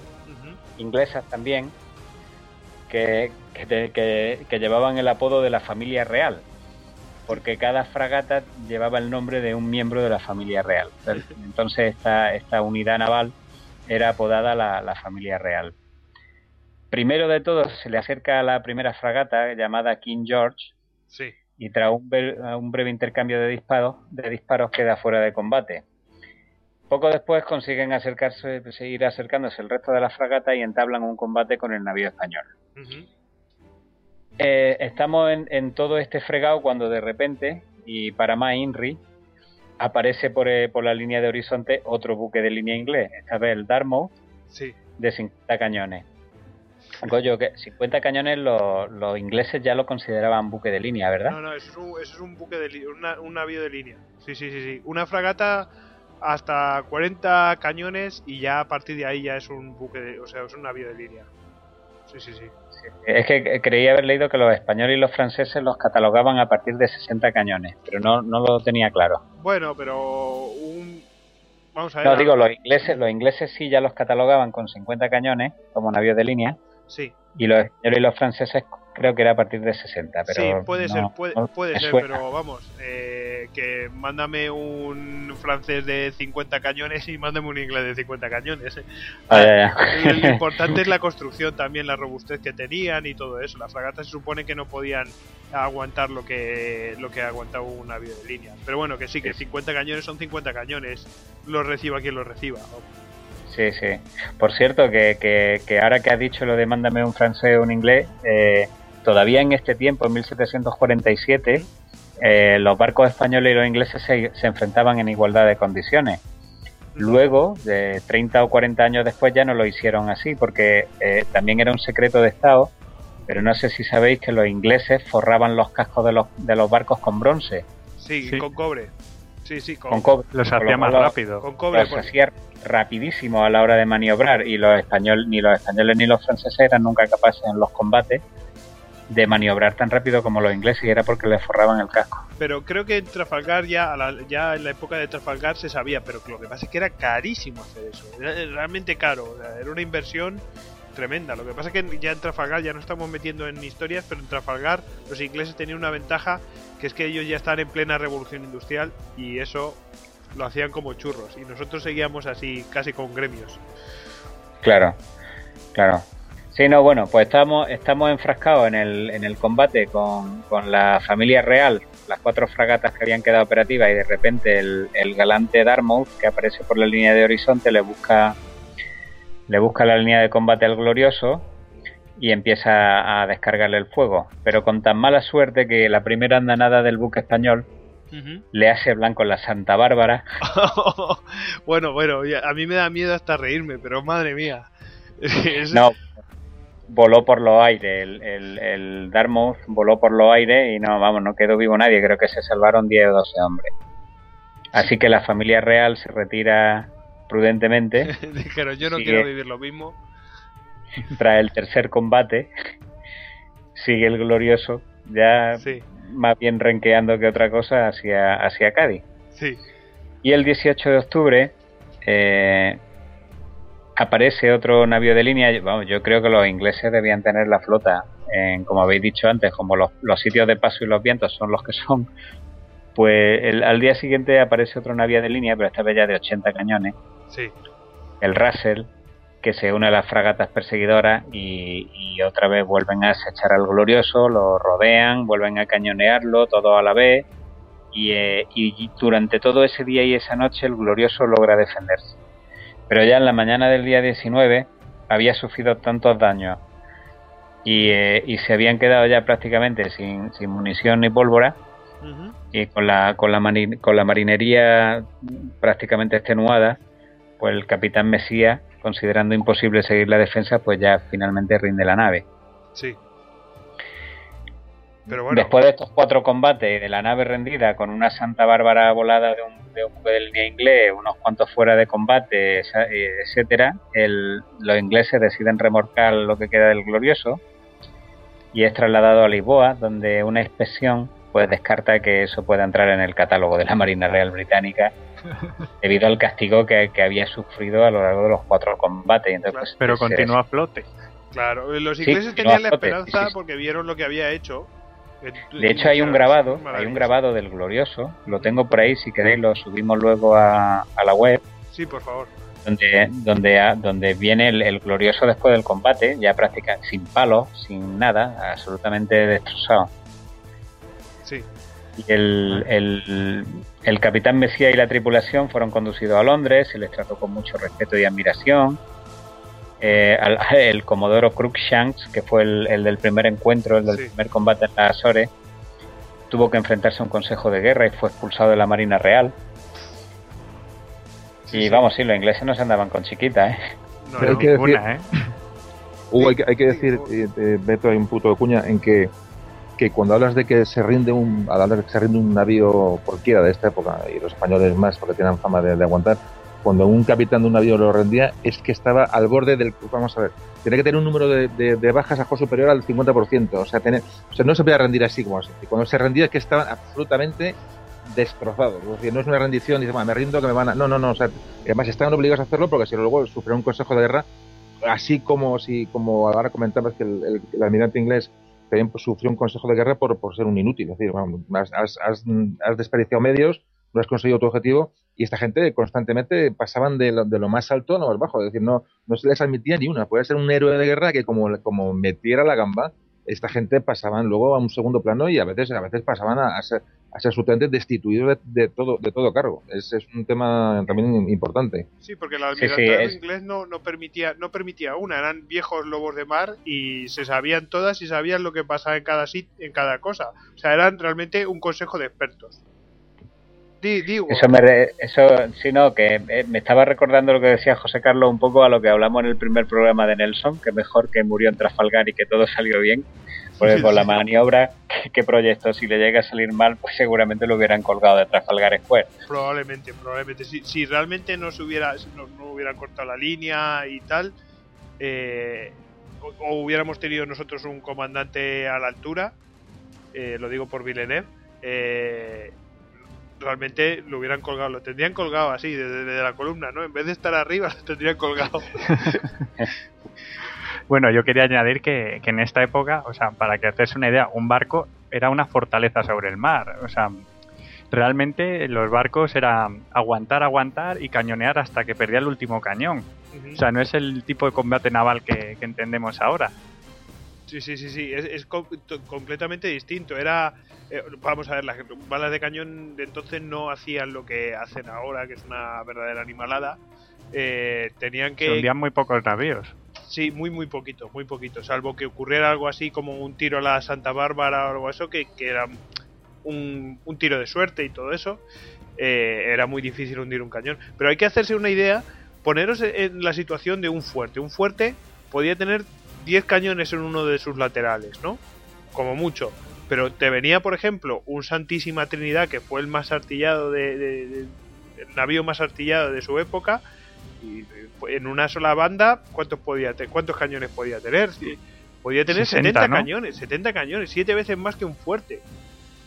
inglesas también, que, que, llevaban el apodo de la familia real, porque cada fragata llevaba el nombre de un miembro de la familia real. Entonces esta, esta unidad naval era apodada la, familia real. Primero de todo se le acerca a la primera fragata llamada King George y tras un, un, breve intercambio de disparos, de disparos queda fuera de combate. Poco después consiguen acercarse, seguir acercándose el resto de la fragata y entablan un combate con el navío español. Eh, estamos en, todo este fregado cuando de repente, y para más INRI, aparece por, eh, por, la línea de horizonte otro buque de línea inglés, esta vez el Dartmouth, sí. de 50 cañones. Goyo, que 50 cañones los, ingleses ya lo consideraban buque de línea, ¿verdad? No, no, eso es un, es un buque de un navío de línea. Sí, sí, sí, sí. Una fragata hasta 40 cañones y ya a partir de ahí ya es un buque, de, o sea, es un navío de línea. Sí, sí, sí. Es que creía haber leído que los españoles y los franceses los catalogaban a partir de 60 cañones, pero no, no lo tenía claro. Bueno, pero un... Vamos a ver. No, digo, los ingleses, los ingleses sí ya los catalogaban con 50 cañones como navíos de línea. Sí. Y los españoles y los franceses creo que era a partir de 60. Pero sí, puede ser, puede, ser, pero vamos, eh, que mándame un francés de 50 cañones y mándame un inglés de 50 cañones. Eh. Ah, lo, importante es la construcción también, la robustez que tenían y todo eso. Las fragatas se supone que no podían aguantar lo que lo que aguantaba un navío de línea. Pero bueno, que sí, que 50 cañones son 50 cañones, los reciba quien los reciba. Sí, sí. Por cierto, que, que, que, ahora que has dicho lo de mándame un francés o un inglés, eh, todavía en este tiempo, en 1747, eh, los barcos españoles y los ingleses se, enfrentaban en igualdad de condiciones. Luego, de 30 o 40 años después, ya no lo hicieron así, porque eh, también era un secreto de Estado, pero no sé si sabéis que los ingleses forraban los cascos de los, de los barcos con bronce. Sí, con cobre. Sí, sí, con, cobre. Los hacía más rápido. Con cobre. Los hacía rapidísimo a la hora de maniobrar y los españoles, ni los españoles ni los franceses eran nunca capaces en los combates de maniobrar tan rápido como los ingleses y era porque les forraban el casco. Pero creo que en Trafalgar ya, ya en la época de Trafalgar se sabía, pero lo que pasa es que era carísimo hacer eso, era realmente caro, era una inversión tremenda. Lo que pasa es que ya en Trafalgar ya no estamos metiendo en historias, pero en Trafalgar los ingleses tenían una ventaja que es que ellos ya están en plena revolución industrial y eso lo hacían como churros y nosotros seguíamos así casi con gremios. Claro, claro. Sí, no, bueno, pues estamos, estamos enfrascados en el, en el combate con, la familia real, las cuatro fragatas que habían quedado operativas y de repente el, galante Dartmouth que aparece por la línea de horizonte le busca le busca la línea de combate al glorioso y empieza a descargarle el fuego, pero con tan mala suerte que la primera andanada del buque español le hace blanco la Santa Bárbara. bueno, bueno, a mí me da miedo hasta reírme, pero madre mía. no, voló por los aires, el, el, el Dartmouth voló por los aires y no, vamos, no quedó vivo nadie, creo que se salvaron 10 o 12 hombres. Así que la familia real se retira prudentemente. Dijeron, yo no quiero vivir lo mismo. Tras el tercer combate, sigue el glorioso, ya más bien renqueando que otra cosa hacia, hacia Cádiz. Sí. Y el 18 de octubre, eh, aparece otro navío de línea. Vamos, yo creo que los ingleses debían tener la flota, en, como habéis dicho antes, como los, sitios de paso y los vientos son los que son. Pues al día siguiente aparece otro navío de línea, pero esta vez ya de 80 cañones. Sí. El Russell, que se une a las fragatas perseguidoras y, otra vez vuelven a echar al glorioso, lo rodean, vuelven a cañonearlo, todo a la vez. Y, eh, y durante todo ese día y esa noche el glorioso logra defenderse pero ya en la mañana del día 19 había sufrido tantos daños y, eh, y se habían quedado ya prácticamente sin, sin munición ni pólvora y con la, con, la con la marinería prácticamente extenuada, pues el capitán Mesía, considerando imposible seguir la defensa, pues ya finalmente rinde la nave. Sí. Después de estos cuatro combates y de la nave rendida con una Santa Bárbara volada de un, de buque de línea inglés, unos cuantos fuera de combate, etcétera, los ingleses deciden remorcar lo que queda del glorioso y es trasladado a Lisboa, donde una inspección pues descarta que eso pueda entrar en el catálogo de la Marina Real Británica debido al castigo que, había sufrido a lo largo de los cuatro combates. Entonces, Pero continúa a flote. Claro, los ingleses tenían la esperanza porque vieron lo que había hecho de hecho hay un grabado, hay un grabado del glorioso, lo tengo por ahí, si queréis lo subimos luego a, la web. Sí, por favor. Donde, donde, donde viene el, glorioso después del combate, ya prácticamente sin palos, sin nada, absolutamente destrozado. Sí. Y el, el, el capitán Mesía y la tripulación fueron conducidos a Londres, se les trató con mucho respeto y admiración eh, el Comodoro Cruikshanks, que fue el, del primer encuentro, el del primer combate en las Azores, tuvo que enfrentarse a un consejo de guerra y fue expulsado de la Marina Real. y vamos, sí, los ingleses no se andaban con chiquita, ¿eh? No, hay, que decir, ¿eh? Hugo, hay, que, hay que decir, eh, Beto, hay un puto de cuña en que, que cuando hablas de que se rinde un, al hablar de que se rinde un navío cualquiera de esta época, y los españoles más porque tienen fama de, aguantar, cuando un capitán de un navío lo rendía, es que estaba al borde del. Vamos a ver, tenía que tener un número de, bajas a superior al 50%. O sea, tener, o sea, no se podía rendir así como. Cuando se rendía es que estaban absolutamente destrozados. Es decir, no es una rendición, dice, me rindo, que me van a. No, no, no. O sea, además estaban obligados a hacerlo porque si luego sufrieron un consejo de guerra, así como si como ahora comentabas que el, almirante inglés también sufrió un consejo de guerra por, por ser un inútil. Es decir, has, desperdiciado medios, no has conseguido tu objetivo y esta gente constantemente pasaban de lo, de lo más alto a lo más bajo. Es decir, no, no se les admitía ni una. Puede ser un héroe de guerra que como, como metiera la gamba, esta gente pasaban luego a un segundo plano y a veces a veces pasaban a, ser, a ser absolutamente destituidos de, todo de todo cargo. Es, es un tema también importante. Sí, porque el almirantazgo inglés no, no permitía no permitía una, eran viejos lobos de mar y se sabían todas y sabían lo que pasaba en cada sit, en cada cosa. O sea, eran realmente un consejo de expertos. Eso, me eso, sí, no, que eh, me estaba recordando lo que decía José Carlos un poco a lo que hablamos en el primer programa de Nelson, que mejor que murió en Trafalgar y que todo salió bien, porque con la maniobra que, proyectó, si le llega a salir mal, pues seguramente lo hubieran colgado de Trafalgar Square. Probablemente, probablemente. Si, si realmente no se hubiera, no, no hubieran cortado la línea y tal, eh, o, hubiéramos tenido nosotros un comandante a la altura, eh, lo digo por Villeneuve, eh, realmente lo hubieran colgado, lo tendrían colgado así, desde, la columna, ¿no? En vez de estar arriba, lo tendrían colgado. bueno, yo quería añadir que, en esta época, o sea, para que haces una idea, un barco era una fortaleza sobre el mar, o sea, realmente los barcos era aguantar, aguantar y cañonear hasta que perdía el último cañón. O sea, no es el tipo de combate naval que, entendemos ahora. Sí, sí, sí, sí, es, completamente distinto. Era eh, vamos a ver, las balas de cañón de entonces no hacían lo que hacen ahora, que es una verdadera animalada. Eh, tenían que. Se muy pocos navíos. Sí, muy, muy poquito, muy poquito. Salvo que ocurriera algo así como un tiro a la Santa Bárbara o algo eso, que, era un, tiro de suerte y todo eso. Eh, era muy difícil hundir un cañón. Pero hay que hacerse una idea, poneros en la situación de un fuerte. Un fuerte podía tener 10 cañones en uno de sus laterales, ¿no? Como mucho. Pero te venía, por ejemplo, un Santísima Trinidad, que fue el más artillado de, el navío más artillado de su época, y en una sola banda, ¿cuántos podía cuántos cañones podía tener? Podía tener 70 cañones, 70 cañones, siete veces más que un fuerte.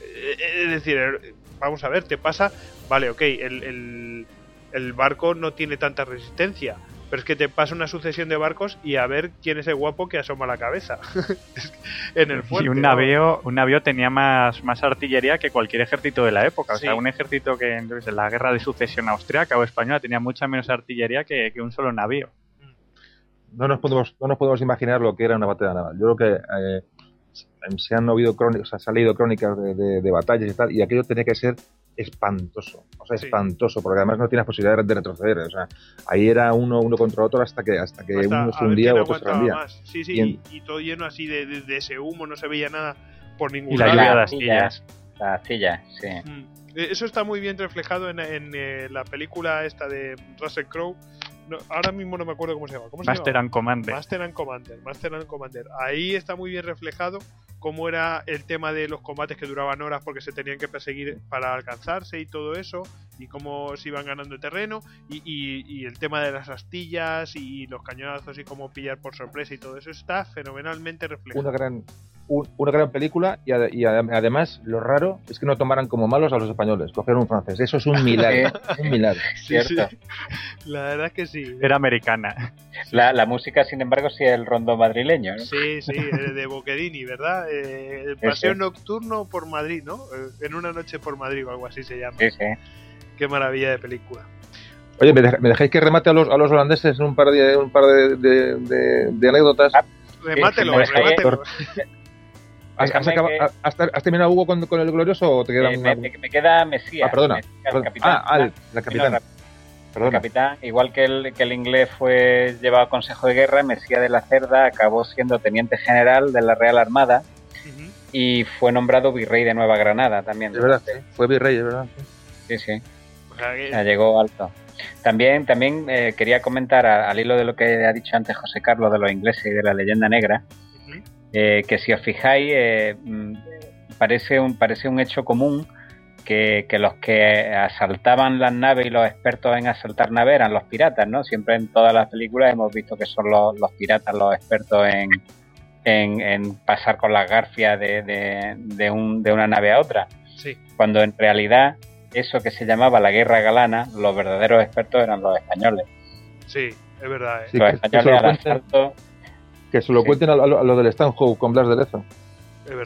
Eh, eh, es decir, eh, vamos a ver, te pasa, vale, ok, el, el barco no tiene tanta resistencia, pero es que te pasa una sucesión de barcos y a ver quién es el guapo que asoma la cabeza en el fuerte. Y un navío, un navío tenía más, más artillería que cualquier ejército de la época. O sea, un ejército que en la guerra de sucesión austriaca o española tenía mucha menos artillería que, un solo navío. No nos, podemos, no nos podemos imaginar lo que era una batalla naval. Yo creo que eh, se han oído crónicas, se han leído crónicas de, de, batallas y tal, y aquello tenía que ser espantoso, o sea, espantoso, porque además no tienes posibilidad de retroceder, o sea, ahí era uno uno contra otro hasta que hasta que uno se hundía o otro se hundía. Sí, sí, y, todo lleno así de, ese humo, no se veía nada por ningún lado. Y la lluvia de las sillas. Las sillas, sí. Mm. E, eso está muy bien reflejado en, en eh, la película esta de Russell Crowe. ahora mismo no me acuerdo cómo se llama. ¿Cómo Master and Commander. Master and Commander. Master and Commander. Ahí está muy bien reflejado cómo era el tema de los combates que duraban horas porque se tenían que perseguir para alcanzarse y todo eso, y cómo se iban ganando terreno, y, y, el tema de las astillas y los cañonazos y cómo pillar por sorpresa y todo eso está fenomenalmente reflejado. Una gran, una gran película y, y, además lo raro es que no tomaran como malos a los españoles, cogieron un francés. Eso es un milagro. un milagro. ¿Cierto? La verdad es que sí. Era americana. La, la música, sin embargo, sí es el rondo madrileño. ¿no? Sí, sí, de Boquedini, ¿verdad? Eh, el paseo nocturno por Madrid, ¿no? Eh, en una noche por Madrid o algo así se llama. Sí, sí. Qué maravilla de película. Oye, ¿me, dejáis que remate a los, a los holandeses en un par de, un par de, de, anécdotas? Ah, remátelo, remátelo. ¿Has, has, terminado Hugo con, con, el glorioso o te queda eh, me, queda Mesías. Ah, perdona. el capitán. Ah, al, la capitán. El capitán, igual que el, que el inglés fue llevado a consejo de guerra, Mesías de la Cerda acabó siendo teniente general de la Real Armada y fue nombrado virrey de Nueva Granada también. Es verdad, fue virrey, es verdad. Sí, sí. O sea, llegó alto. También, también eh, quería comentar al hilo de lo que ha dicho antes José Carlos de los ingleses y de la leyenda negra, eh, que si os fijáis, eh, mm, parece, un, parece un hecho común que, los que asaltaban las naves y los expertos en asaltar naves eran los piratas, ¿no? Siempre en todas las películas hemos visto que son los, piratas los expertos en, en, pasar con las garfias de, de, un, de una nave a otra. Sí. Cuando en realidad eso que se llamaba la guerra galana, los verdaderos expertos eran los españoles. Sí, es verdad. ¿eh? los españoles que se lo cuenten a, lo, del Stanhope con Blas de Lezo.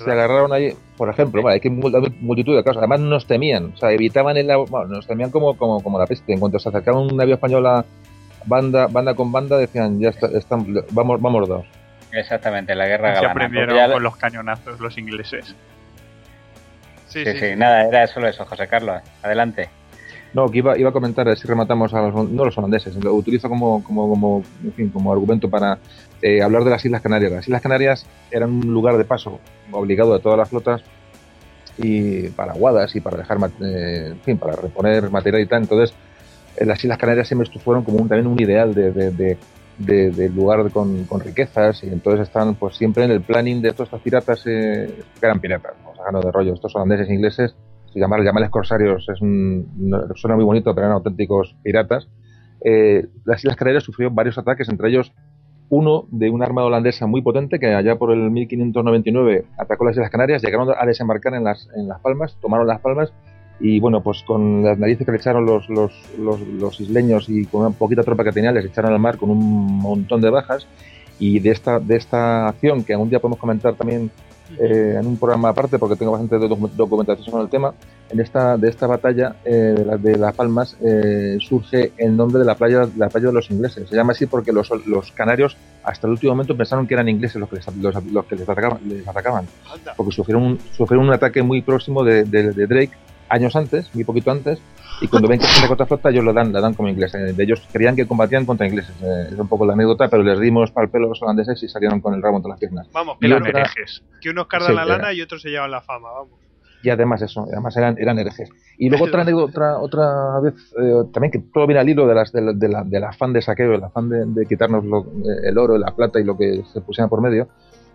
Se agarraron ahí, por ejemplo, hay que multitud de casos. Además nos temían, o sea, evitaban el bueno, nos temían como, como, como la peste. En cuanto se acercaba un navío español a banda, banda con banda, decían, ya está, están, vamos, vamos dos. Exactamente, la guerra galana. Se aprendieron con los cañonazos los ingleses. Sí sí, nada, era solo eso, José Carlos. Adelante. No, que iba, iba a comentar, si rematamos a los, no los holandeses, lo utilizo como, como, como, en fin, como argumento para eh, hablar de las Islas Canarias. Las Islas Canarias eran un lugar de paso obligado de todas las flotas y para aguadas y para dejar, eh, en fin, para reponer material y tal. Entonces, eh, las Islas Canarias siempre fueron como un, también un ideal de, de, de, lugar con, con, riquezas y entonces están pues siempre en el planning de todos estos piratas que eran piratas, vamos a de rollo, estos holandeses e ingleses, llamar, llamarles corsarios es un, suena muy bonito, pero eran auténticos piratas. las Islas Canarias sufrieron varios ataques, entre ellos uno de una armada holandesa muy potente que allá por el 1599 atacó las Islas Canarias, llegaron a desembarcar en las, en las Palmas, tomaron las Palmas y bueno, pues con las narices que le echaron los, los, los, isleños y con una poquita tropa que tenían, les echaron al mar con un montón de bajas. Y de esta, de esta acción que algún día podemos comentar también eh, en un programa aparte porque tengo bastante documentación sobre el tema. En esta, de esta batalla eh, de, de, Las Palmas eh, surge el nombre de la playa, la playa de los ingleses. Se llama así porque los, los canarios hasta el último momento pensaron que eran ingleses los que les, los, que les atacaban, les atacaban porque sufrieron un, sufrieron un ataque muy próximo de, de Drake años antes, muy poquito antes, y cuando ven que se contra flota ellos lo dan, la dan como ingleses. De ellos creían que combatían contra ingleses. Eh, es un poco la anécdota, pero les dimos para el pelo a los holandeses y salieron con el rabo entre las piernas. Vamos, que eran herejes. Que unos cargan la lana y otros se llevan la fama, vamos. Y además eso, además eran, eran herejes. Y luego otra anécdota, otra, vez, eh, también que todo viene al hilo de las, de la, del afán de saqueo, el afán de, quitarnos eh, el oro, la plata y lo que se pusiera por medio,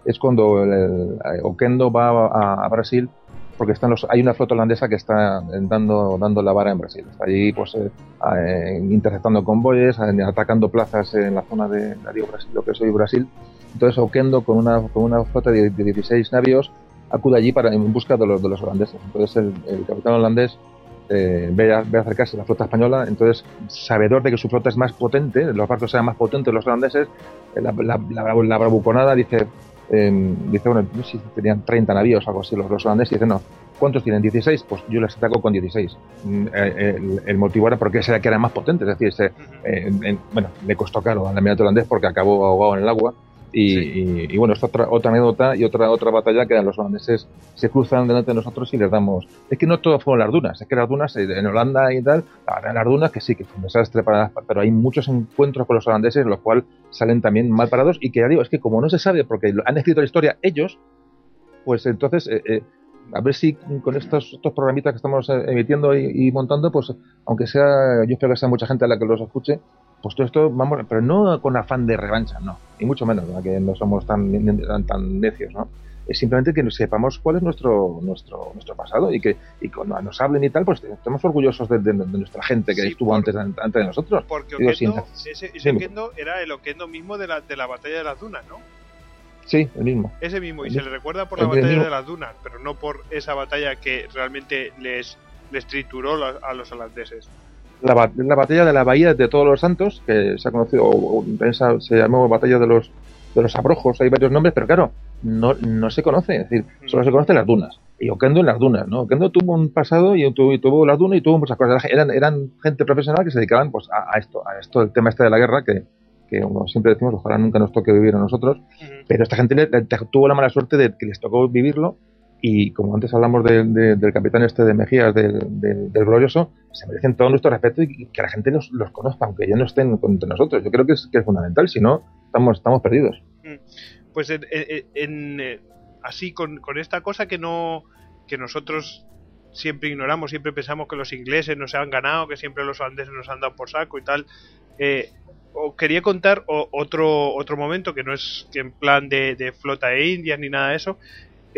es cuando el, Oquendo va a Brasil porque están los, hay una flota holandesa que está dando, dando la vara en Brasil. Está allí pues, eh, eh, interceptando convoyes, eh, atacando plazas en la zona de, Brasil, lo que es hoy Brasil. Entonces Oquendo, con una, con una flota de, 16 navíos, acude allí para, en busca de los, de los holandeses. Entonces el, capitán holandés ve, a, ve, acercarse a la flota española, entonces sabedor de que su flota es más potente, los barcos sean más potentes los holandeses, la, la, la bravuconada dice, dice, bueno, no sé si tenían 30 navíos o algo así, los, holandeses, dice, no, ¿cuántos tienen? 16, pues yo les ataco con 16. Mm, eh, el, motivo era porque ese que era más potente, es decir, eh, bueno, le costó caro al almirante holandés porque acabó ahogado en el agua y, bueno, esta otra, otra anécdota y otra otra batalla que los holandeses se cruzan delante de nosotros y les damos. Es que no todo fueron las dunas, es que las dunas eh, en Holanda y tal, las dunas que sí, que fue un desastre para pero hay muchos encuentros con los holandeses en los cuales salen también mal parados y que ya digo, es que como no se sabe porque han escrito la historia ellos, pues entonces. Eh, eh, a ver si con estos, estos programitas que estamos emitiendo y, y, montando, pues aunque sea, yo espero que sea mucha gente a la que los escuche, pues todo esto, vamos, pero no con afán de revancha, no, y mucho menos, que no somos tan, tan, necios, ¿no? Es simplemente que sepamos cuál es nuestro nuestro nuestro pasado y que y cuando nos hablen y tal, pues estemos orgullosos de, nuestra gente que estuvo antes, antes de nosotros. Porque Oquendo, ese, ese Oquendo era el Oquendo mismo de la, de la batalla de las dunas, ¿no? Sí, el mismo. Ese mismo, y se le recuerda por la batalla de las dunas, pero no por esa batalla que realmente les, les trituró a los holandeses la, batalla de la Bahía de Todos los Santos, que se ha conocido, o, se llamó Batalla de los, de los Abrojos, hay varios nombres, pero claro, no, no se conoce, es decir, solo se conocen las dunas. Y Oquendo en las dunas, ¿no? Oquendo tuvo un pasado y tuvo, tuvo las dunas y tuvo muchas cosas. Eran, eran gente profesional que se dedicaban pues, a, esto, a esto, el tema este de la guerra, que, que como siempre decimos, ojalá nunca nos toque vivir a nosotros, pero esta gente tuvo la mala suerte de que les tocó vivirlo y como antes hablamos del capitán este de Mejías, del, glorioso, se merecen todo nuestro respeto y que la gente los, los conozca, aunque ya no estén entre nosotros. Yo creo que es, que es fundamental, si no, estamos, estamos perdidos. Mm. Pues en, eh, así, con, esta cosa que no que nosotros siempre ignoramos, siempre pensamos que los ingleses nos han ganado, que siempre los holandeses nos han dado por saco y tal. Eh, quería contar otro, otro momento que no es que en plan de flota de indias ni nada de eso,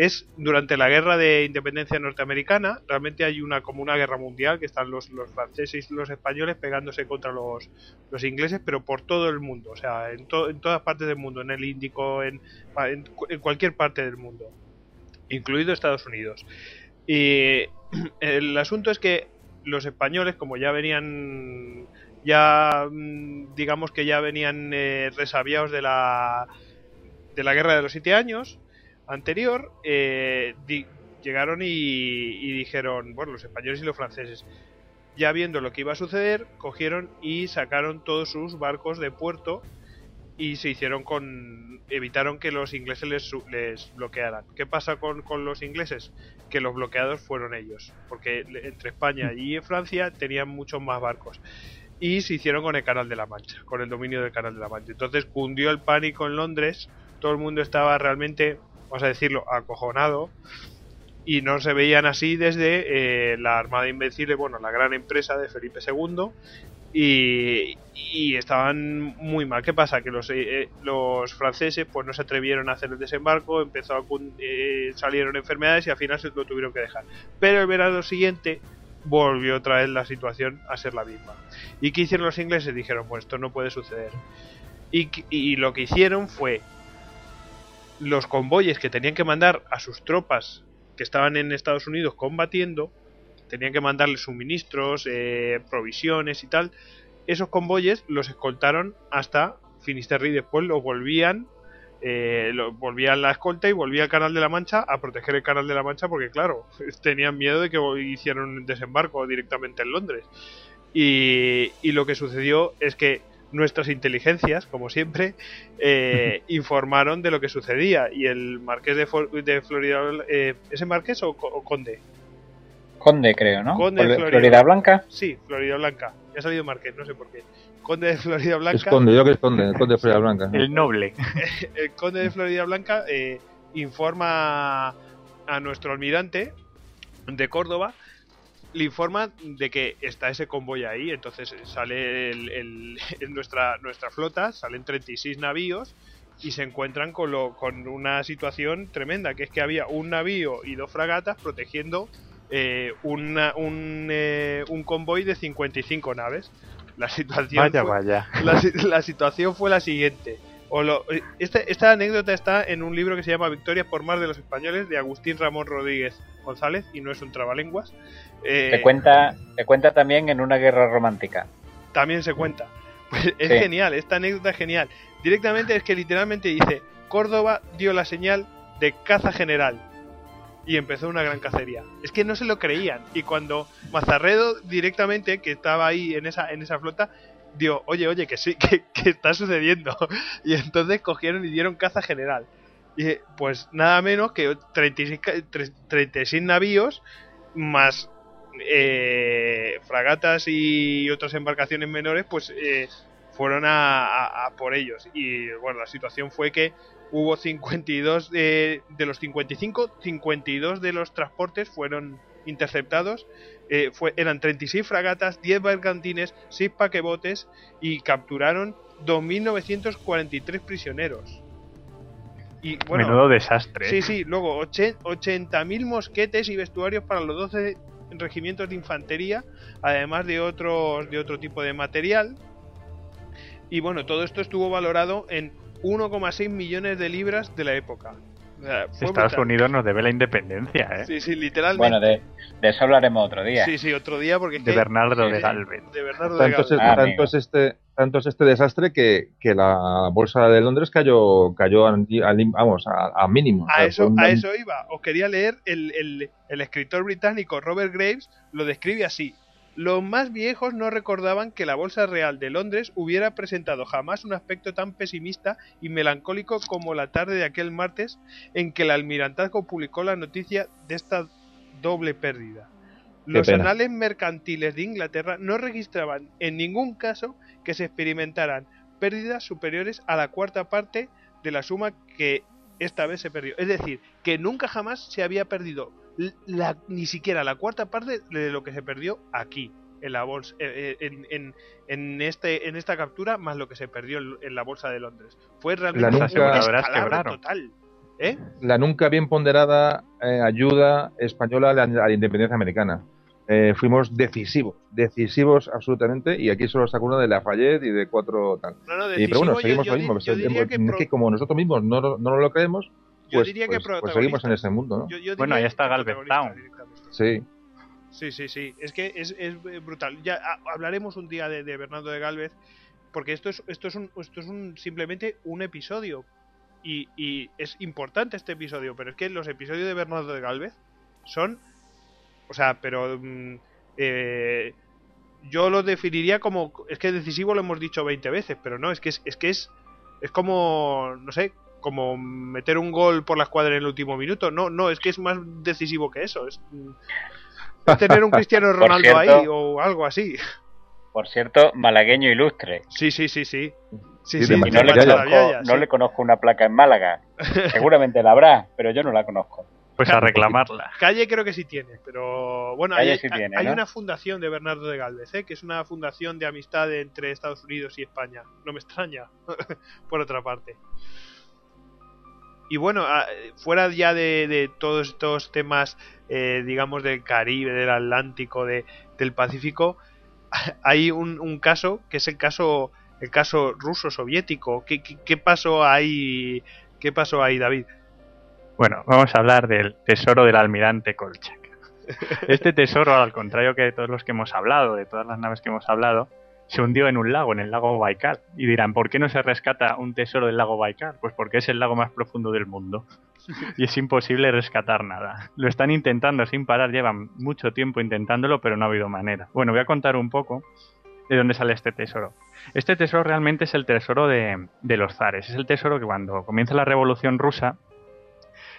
es durante la guerra de independencia norteamericana, realmente hay una como una guerra mundial que están los, los franceses y los españoles pegándose contra los, los ingleses, pero por todo el mundo, o sea, en, en todas partes del mundo, en el Índico, en, en, cualquier parte del mundo, incluido Estados Unidos. Y el asunto es que los españoles, como ya venían, ya mm, digamos que ya venían eh, resabiados de la, de la guerra de los siete años, anterior, eh, llegaron y, dijeron, bueno, los españoles y los franceses, ya viendo lo que iba a suceder, cogieron y sacaron todos sus barcos de puerto y se hicieron con... evitaron que los ingleses les, les bloquearan. ¿Qué pasa con, con, los ingleses? Que los bloqueados fueron ellos, porque entre España y Francia tenían muchos más barcos. Y se hicieron con el Canal de la Mancha, con el dominio del Canal de la Mancha. Entonces cundió el pánico en Londres, todo el mundo estaba realmente vamos a decirlo, acojonado y no se veían así desde eh, la Armada Invencible, bueno, la gran empresa de Felipe II y, estaban muy mal. ¿Qué pasa? Que los, eh, los franceses pues no se atrevieron a hacer el desembarco, empezó a, eh, salieron enfermedades y al final se lo tuvieron que dejar. Pero el verano siguiente volvió otra vez la situación a ser la misma. ¿Y qué hicieron los ingleses? Dijeron, pues esto no puede suceder. Y, y lo que hicieron fue los convoyes que tenían que mandar a sus tropas que estaban en Estados Unidos combatiendo, tenían que mandarles suministros, eh, provisiones y tal, esos convoyes los escoltaron hasta Finisterre y después los volvían eh, volvían la escolta y volvía al Canal de la Mancha a proteger el Canal de la Mancha porque claro, tenían miedo de que hicieran un desembarco directamente en Londres. Y, y, lo que sucedió es que nuestras inteligencias, como siempre, eh, informaron de lo que sucedía. Y el marqués de, de Florida, eh, ¿ese marqués o, conde? Conde, creo, ¿no? Conde de Florida. Blanca. Sí, Florida Blanca. Ya ha salido marqués, no sé por qué. Conde de Florida Blanca. Es conde, yo que es conde, el conde de Florida Blanca. El noble. el conde de Florida Blanca eh, informa a nuestro almirante de Córdoba le informa de que está ese convoy ahí, entonces sale el, nuestra, nuestra flota, salen 36 navíos y se encuentran con, lo, con una situación tremenda, que es que había un navío y dos fragatas protegiendo eh, una, un, eh, un convoy de 55 naves. La situación, vaya, vaya. La, la situación fue la siguiente esta, esta, anécdota está en un libro que se llama Victoria por mar de los españoles de Agustín Ramón Rodríguez González y no es un trabalenguas. Eh, se, cuenta, se cuenta también en una guerra romántica. También se cuenta. Pues es genial, esta anécdota es genial. Directamente es que literalmente dice, Córdoba dio la señal de caza general y empezó una gran cacería. Es que no se lo creían y cuando Mazarredo directamente que estaba ahí en esa en esa flota dio, oye, oye, que sí, que, está sucediendo. Y entonces cogieron y dieron caza general. Y pues nada menos que 36, 36 navíos más eh, fragatas y otras embarcaciones menores, pues eh, fueron a, por ellos. Y bueno, la situación fue que hubo 52 de, de los 55, 52 de los transportes fueron interceptados eh, fue, eran 36 fragatas, 10 bergantines, 6 paquebotes y capturaron 2.943 prisioneros. Y, bueno, Menudo desastre. Sí, sí, luego 80.000 mosquetes y vestuarios para los 12 regimientos de infantería, además de otros de otro tipo de material. Y bueno, todo esto estuvo valorado en 1,6 millones de libras de la época. Estados Unidos nos debe la independencia, ¿eh? Sí, sí, literalmente. Bueno, de, eso hablaremos otro día. Sí, sí, otro día porque... de Bernardo de Galvez. De Bernardo de tanto, Es, tanto, es este, tanto es este desastre que, que la bolsa de Londres cayó, cayó a, vamos, a, mínimo. A, eso, a eso iba. Os quería leer, el, el, el escritor británico Robert Graves lo describe así. Los más viejos no recordaban que la Bolsa Real de Londres hubiera presentado jamás un aspecto tan pesimista y melancólico como la tarde de aquel martes en que el almirantazgo publicó la noticia de esta doble pérdida. Los anales mercantiles de Inglaterra no registraban en ningún caso que se experimentaran pérdidas superiores a la cuarta parte de la suma que esta vez se perdió. Es decir, que nunca jamás se había perdido la, ni siquiera la cuarta parte de lo que se perdió aquí en la bolsa eh, eh, en, en, en, este en esta captura más lo que se perdió en, la bolsa de Londres fue realmente la nunca, total ¿eh? la nunca bien ponderada eh, ayuda española a la, a la independencia americana eh, fuimos decisivos, decisivos absolutamente, y aquí solo saco uno de Lafayette y de cuatro tal. No, no, y, pero bueno, seguimos lo mismo. que, que, como nosotros mismos no, no lo creemos, pues, pues, pues, seguimos en ese mundo, ¿no? Yo, bueno, ahí está Galvez Town. Sí. Sí, sí, sí. Es que es, es brutal. Ya hablaremos un día de, de, Bernardo de Galvez, porque esto es, esto es, un, esto es un, simplemente un episodio. Y, y es importante este episodio, pero es que los episodios de Bernardo de Galvez son o sea, pero mm, eh, yo lo definiría como es que decisivo lo hemos dicho 20 veces, pero no, es que es, es que es es como no sé, como meter un gol por la escuadra en el último minuto. No, no, es que es más decisivo que eso, es, es tener un Cristiano Ronaldo ahí o algo así. Por cierto, malagueño ilustre. Sí, sí, sí, sí. Sí, sí, no, le conozco, no le conozco una placa en Málaga. Seguramente la habrá, pero yo no la conozco. Pues a reclamarla. Calle creo que sí tiene, pero bueno, hay, hay una fundación de Bernardo de Galvez, ¿eh? que es una fundación de amistad entre Estados Unidos y España. No me extraña, por otra parte. Y bueno, fuera ya de, todos estos temas, eh, digamos, del Caribe, del Atlántico, de, del Pacífico, hay un, caso que es el caso el caso ruso-soviético. ¿Qué, ¿Qué, qué, pasó ahí? ¿Qué pasó ahí, David? Bueno, vamos a hablar del tesoro del almirante Kolchak. Este tesoro, al contrario que de todos los que hemos hablado, de todas las naves que hemos hablado, se hundió en un lago, en el lago Baikal. Y dirán, ¿por qué no se rescata un tesoro del lago Baikal? Pues porque es el lago más profundo del mundo. Y es imposible rescatar nada. Lo están intentando sin parar, llevan mucho tiempo intentándolo, pero no ha habido manera. Bueno, voy a contar un poco de dónde sale este tesoro. Este tesoro realmente es el tesoro de, de los zares. Es el tesoro que cuando comienza la revolución rusa,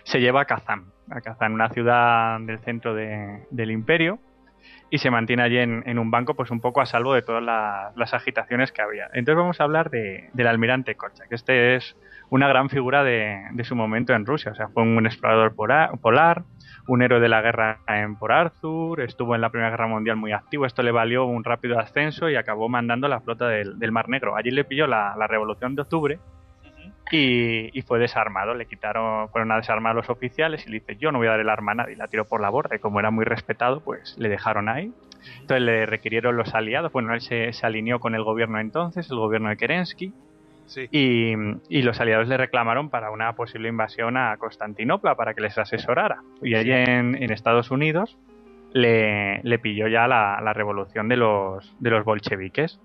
se lleva a Kazán, a Kazán, una ciudad del centro del imperio, y se mantiene allí en, un banco, pues un poco a salvo de todas las agitaciones que había. Entonces vamos a hablar del almirante que Este es una gran figura de, su momento en Rusia. O sea, fue un explorador polar, un héroe de la guerra en Por Arthur, estuvo en la Primera Guerra Mundial muy activo. Esto le valió un rápido ascenso y acabó mandando la flota del, Mar Negro. Allí le pilló la Revolución de Octubre y, fue desarmado. Le quitaron, fueron a desarmar a los oficiales y le dice: Yo no voy a dar el arma a nadie. La tiró por la borda y como era muy respetado, pues le dejaron ahí. Entonces le requirieron los aliados. Bueno, él se, alineó con el gobierno entonces, el gobierno de Kerensky. Y, los aliados le reclamaron para una posible invasión a Constantinopla para que les asesorara. Y allí en, Estados Unidos le, le pilló ya la, la, revolución de los, de los bolcheviques.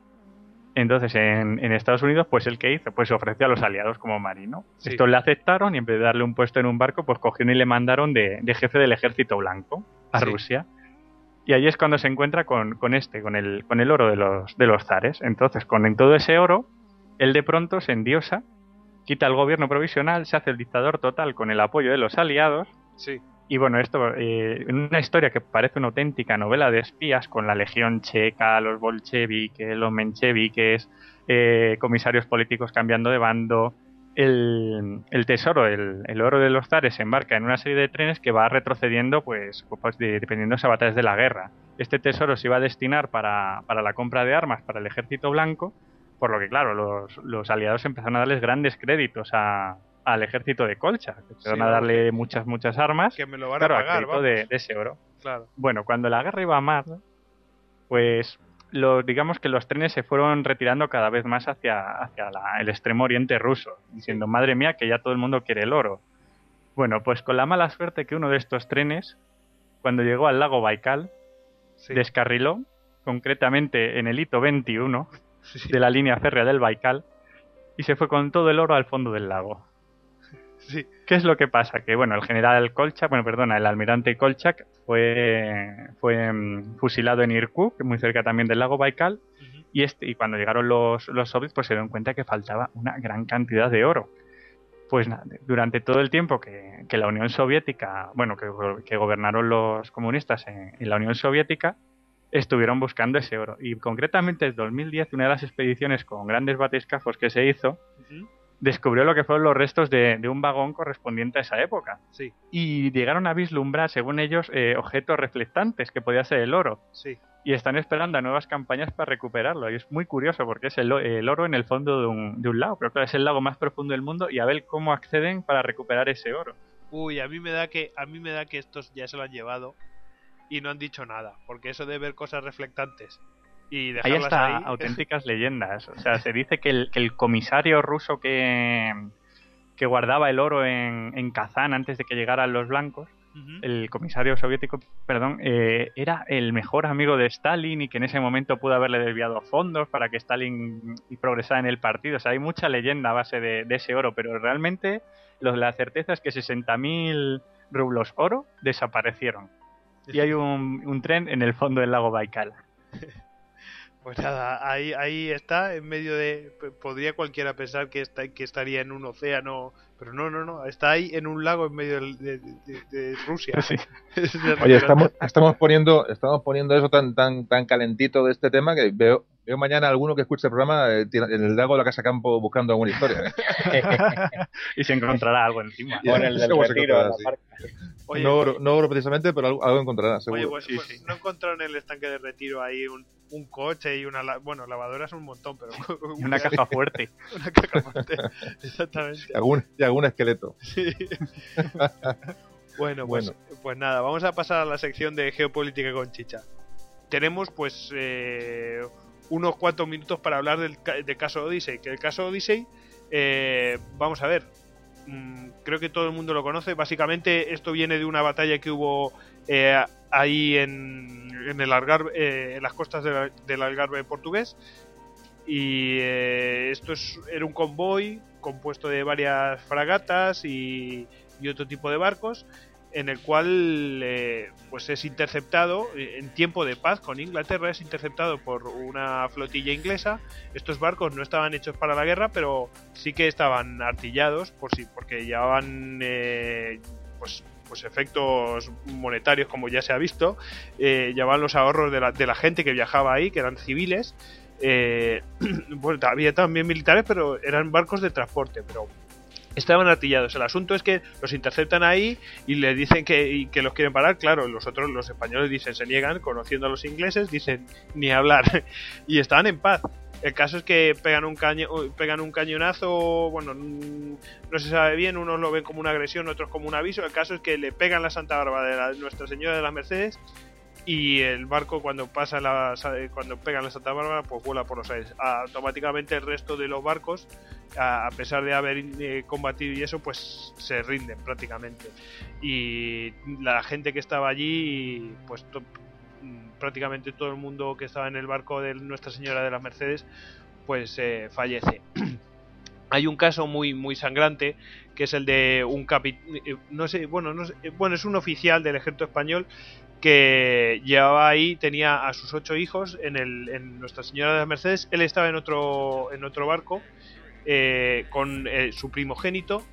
Entonces, en, Estados Unidos, pues el que hizo, pues se ofreció a los aliados como marino. Estos le aceptaron y en vez de darle un puesto en un barco, pues cogieron y le mandaron de, jefe del ejército blanco a Rusia. Y ahí es cuando se encuentra con, con, este, con el, con el oro de los, de los zares. Entonces, con todo ese oro, él de pronto se endiosa, quita el gobierno provisional, se hace el dictador total con el apoyo de los aliados. Sí. Y bueno, esto, eh, una historia que parece una auténtica novela de espías con la legión checa, los bolcheviques, los mencheviques, eh, comisarios políticos cambiando de bando, el, tesoro, el, oro de los zares se embarca en una serie de trenes que va retrocediendo, pues, pues dependiendo de batallas de la guerra. Este tesoro se iba a destinar para, para la compra de armas para el ejército blanco, por lo que, claro, los, los aliados empezaron a darles grandes créditos a, al ejército de Colcha, que van a darle muchas, muchas armas. Que me lo van a pagar, de, ese oro. Bueno, cuando la guerra iba a mar, pues los, digamos que los trenes se fueron retirando cada vez más hacia, hacia el extremo oriente ruso, diciendo, madre mía, que ya todo el mundo quiere el oro. Bueno, pues con la mala suerte que uno de estos trenes, cuando llegó al lago Baikal, descarriló, concretamente en el hito 21 de la línea férrea del Baikal, y se fue con todo el oro al fondo del lago. ¿Qué es lo que pasa? Que bueno, el general Kolchak, bueno, perdona, el almirante Kolchak fue, fue mm, fusilado en Irkutsk, muy cerca también del lago Baikal, y, este, y cuando llegaron los, los soviets, pues se dieron cuenta que faltaba una gran cantidad de oro. Pues nada, durante todo el tiempo que, la Unión Soviética, bueno, que, gobernaron los comunistas en, la Unión Soviética, estuvieron buscando ese oro. Y concretamente en 2010, una de las expediciones con grandes batiscafos que se hizo, descubrió lo que fueron los restos de, un vagón correspondiente a esa época. Sí. Y llegaron a vislumbrar, según ellos, eh, objetos reflectantes, que podía ser el oro. Sí. Y están esperando a nuevas campañas para recuperarlo. Y es muy curioso porque es el, oro en el fondo de un, de un lago. Pero claro, es el lago más profundo del mundo y a ver cómo acceden para recuperar ese oro. Uy, a mí me da que a mí me da que estos ya se lo han llevado y no han dicho nada, porque eso de ver cosas reflectantes y dejarlas ahí está ahí... auténticas leyendas. O sea, se dice que el, que el comisario ruso que, que guardaba el oro en, en Kazán antes de que llegaran los blancos, el comisario soviético, perdón, eh, era el mejor amigo de Stalin y que en ese momento pudo haberle desviado fondos para que Stalin progresara en el partido. O sea, hay mucha leyenda a base de, ese oro, pero realmente la certeza es que 60.000 rublos oro desaparecieron. Y hay un, un tren en el fondo del lago Baikal. Pues nada, ahí, ahí está, en medio de... Podría cualquiera pensar que, está, que estaría en un océano, pero no, no, no, está ahí en un lago en medio de, de, Rusia. Oye, estamos, estamos, poniendo, estamos poniendo eso tan, tan, tan calentito de este tema que veo, veo mañana alguno que escuche el programa eh, en el lago de la Casa Campo buscando alguna historia. ¿eh? y se encontrará algo encima. O en el del retiro, no, oro, no precisamente, pero algo, encontrará, seguro. Oye, pues, pues no encontraron en el estanque de retiro ahí un, un coche y una... bueno, lavadoras un montón, pero... una caja fuerte. una caja fuerte, exactamente. Y algún, y algún esqueleto. Sí. bueno, pues, pues nada, vamos a pasar a la sección de geopolítica con chicha. Tenemos pues eh, unos cuantos minutos para hablar del, caso Odyssey, que el caso Odyssey, eh, vamos a ver, mm, creo que todo el mundo lo conoce. Básicamente esto viene de una batalla que hubo eh, ahí en, en el Algarve, eh, en las costas del Algarve portugués. Y eh, esto es, era un convoy compuesto de varias fragatas y, otro tipo de barcos en el cual pues es interceptado en tiempo de paz con Inglaterra es interceptado por una flotilla inglesa. Estos barcos no estaban hechos para la guerra pero sí que estaban artillados por sí porque llevaban pues pues efectos monetarios como ya se ha visto. Eh, llevaban los ahorros de la, de la gente que viajaba ahí que eran civiles. Eh, había también militares pero eran barcos de transporte pero estaban artillados. El asunto es que los interceptan ahí y le dicen que, que, los quieren parar. Claro, los otros, los españoles dicen, se niegan, conociendo a los ingleses, dicen, ni hablar. y estaban en paz. El caso es que pegan un caño, pegan un cañonazo, bueno, no se sabe bien, unos lo ven como una agresión, otros como un aviso. El caso es que le pegan la Santa Bárbara de Nuestra Señora de las Mercedes y el barco cuando pasa la cuando pegan la Santa Bárbara pues vuela por los aires. Automáticamente el resto de los barcos, a pesar de haber eh, combatido y eso, pues se rinden prácticamente. Y la gente que estaba allí, pues Mm, prácticamente todo el mundo que estaba en el barco de Nuestra Señora de las Mercedes pues eh, fallece. Hay un caso muy muy sangrante que es el de un capitán, eh, no sé, bueno, no eh, bueno, es un oficial del ejército español que llevaba ahí, tenía a sus ocho hijos en, el, en Nuestra Señora de las Mercedes. Él estaba en otro, en otro barco con su primogénito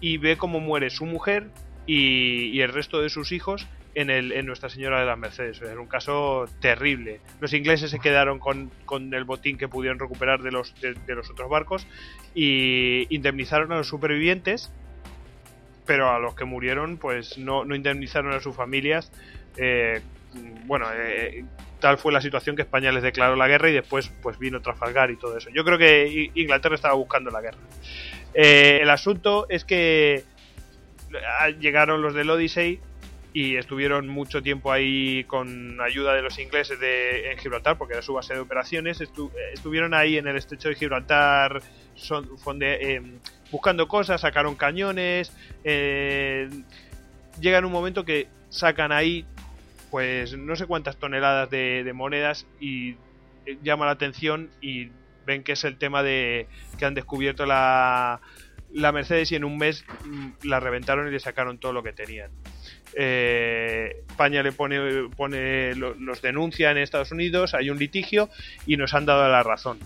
y ve cómo muere su mujer y, el resto de sus hijos en, el, en Nuestra Señora de las Mercedes. Es un caso terrible. Los ingleses se quedaron con, el botín que pudieron recuperar de los, de, los otros barcos y indemnizaron a los supervivientes, pero a los que murieron pues no, no indemnizaron a sus familias. Eh, bueno, eh, tal fue la situación que España les declaró la guerra y después pues vino Trafalgar y todo eso. Yo creo que Inglaterra estaba buscando la guerra. Eh, el asunto es que llegaron los del Odyssey y estuvieron mucho tiempo ahí con ayuda de los ingleses de, en Gibraltar, porque era su base de operaciones. estuvieron ahí en el estrecho de Gibraltar son, buscando cosas, sacaron cañones. Eh, llega en un momento que sacan ahí, pues no sé cuántas toneladas de, monedas y eh, llama la atención y ven que es el tema de que han descubierto la, la Mercedes y en un mes mm, la reventaron y le sacaron todo lo que tenían. Eh, España le pone, pone los denuncia en Estados Unidos, hay un litigio y nos han dado la razón.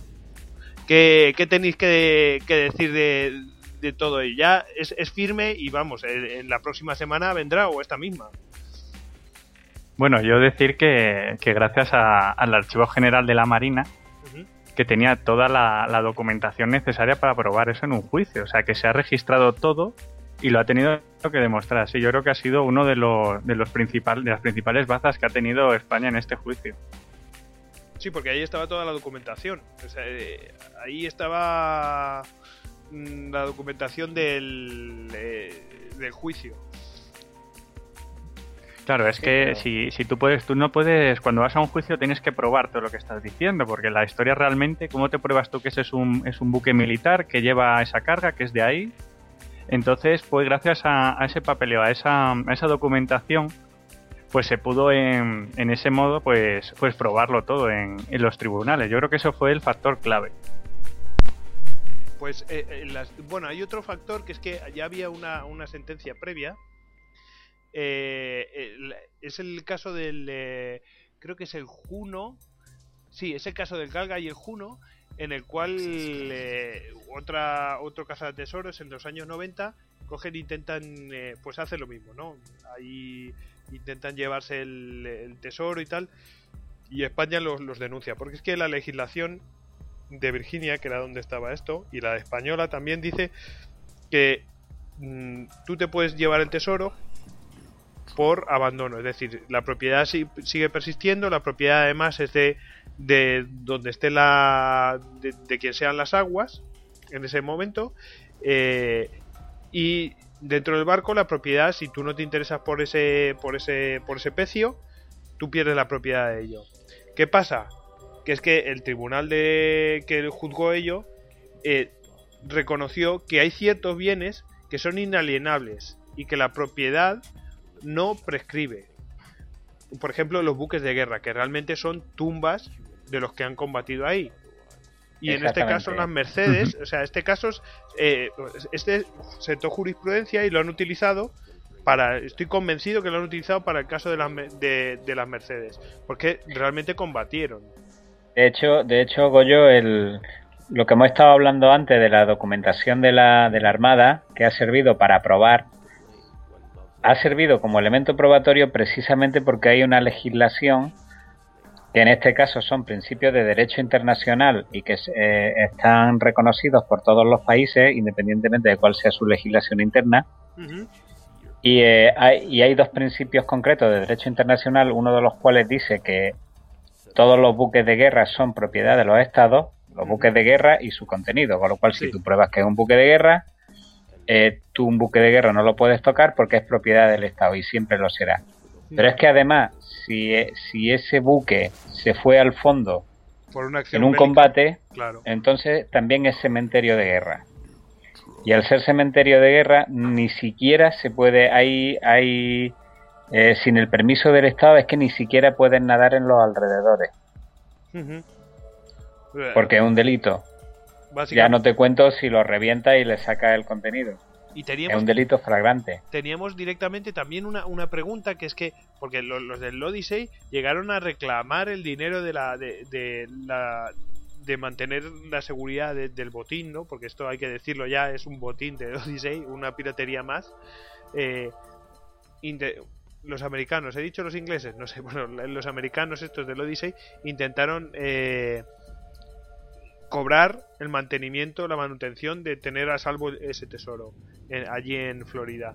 ¿Qué, tenéis que, decir de, todo ello? Ya es, firme y vamos, en, la próxima semana vendrá o esta misma. Bueno, yo decir que, gracias al Archivo General de la Marina, que tenía toda la, documentación necesaria para probar eso en un juicio. O sea, que se ha registrado todo y lo ha tenido que demostrar. Sí, yo creo que ha sido uno de los, de los de las principales bazas que ha tenido España en este juicio. Sí, porque ahí estaba toda la documentación. O sea, eh, ahí estaba mm, la documentación del, eh, del juicio. Claro, es que si, si tú puedes, tú no puedes, cuando vas a un juicio tienes que probar todo lo que estás diciendo, porque la historia realmente, ¿cómo te pruebas tú que ese es un, es un buque militar que lleva esa carga, que es de ahí? Entonces, pues gracias a, ese papeleo, a esa, a esa documentación, pues se pudo en, en ese modo pues, pues probarlo todo en, en, los tribunales. Yo creo que eso fue el factor clave. Pues eh, eh, bueno, hay otro factor que es que ya había una, una sentencia previa es el caso del. Eh, creo que es el Juno. Sí, es el caso del Galga y el Juno, en el cual eh, otra, otro de tesoros en los años 90 cogen e intentan pues hacer lo mismo, ¿no? Ahí intentan llevarse el, tesoro y tal, y España los, los, denuncia, porque es que la legislación de Virginia, que era donde estaba esto, y la española también dice que mm, tú te puedes llevar el tesoro, por abandono. Es decir, la propiedad sigue persistiendo, la propiedad además es de, de donde esté la. De, quien sean las aguas en ese momento. Eh, y dentro del barco, la propiedad, si tú no te interesas por ese, por ese, por ese pecio, tú pierdes la propiedad de ello. ¿Qué pasa? Que es que el tribunal de que juzgó ello eh, reconoció que hay ciertos bienes que son inalienables y que la propiedad no prescribe. Por ejemplo, los buques de guerra, que realmente son tumbas de los que han combatido ahí. Y en este caso las Mercedes, o sea, este caso es, eh, este sector jurisprudencia y lo han utilizado para, estoy convencido que lo han utilizado para el caso de las, de, las Mercedes, porque realmente combatieron. De hecho, de hecho, Goyo, el, lo que hemos estado hablando antes de la documentación de la, de la Armada, que ha servido para probar ha servido como elemento probatorio precisamente porque hay una legislación que en este caso son principios de derecho internacional y que eh, están reconocidos por todos los países independientemente de cuál sea su legislación interna. y, eh, hay, y hay dos principios concretos de derecho internacional, uno de los cuales dice que todos los buques de guerra son propiedad de los estados, los buques de guerra y su contenido, con lo cual si tú pruebas que es un buque de guerra, eh, tú un buque de guerra no lo puedes tocar porque es propiedad del Estado y siempre lo será. Pero es que además, si, eh, si ese buque se fue al fondo en un combate, entonces también es cementerio de guerra. Y al ser cementerio de guerra, ni siquiera se puede, hay, hay eh, sin el permiso del Estado, es que ni siquiera pueden nadar en los alrededores. Porque es un delito. Ya no te cuento si lo revienta y le saca el contenido. Y teníamos, es un delito flagrante. Teníamos directamente también una, una pregunta que es que, porque los, del Odyssey llegaron a reclamar el dinero de la, de, la, de mantener la seguridad del botín, ¿no? Porque esto hay que decirlo ya, es un botín de Odyssey, una piratería más. Eh, los americanos, he dicho los ingleses, no sé, bueno, los americanos estos del Odyssey intentaron eh, cobrar el mantenimiento, la manutención de tener a salvo ese tesoro allí en Florida.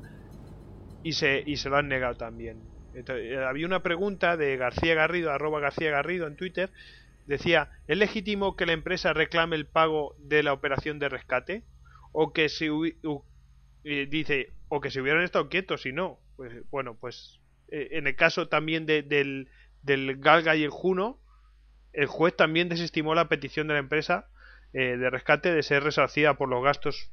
Y se, y se lo han negado también. Eh, había una pregunta de García Garrido, arroba García Garrido en Twitter. Decía, ¿es legítimo que la empresa reclame el pago de la operación de rescate? O que si dice, o que se hubieran estado quietos y no. Pues bueno, pues eh, en el caso también del, del Galga y el Juno, el juez también desestimó la petición de la empresa eh, de rescate de ser resarcida por los gastos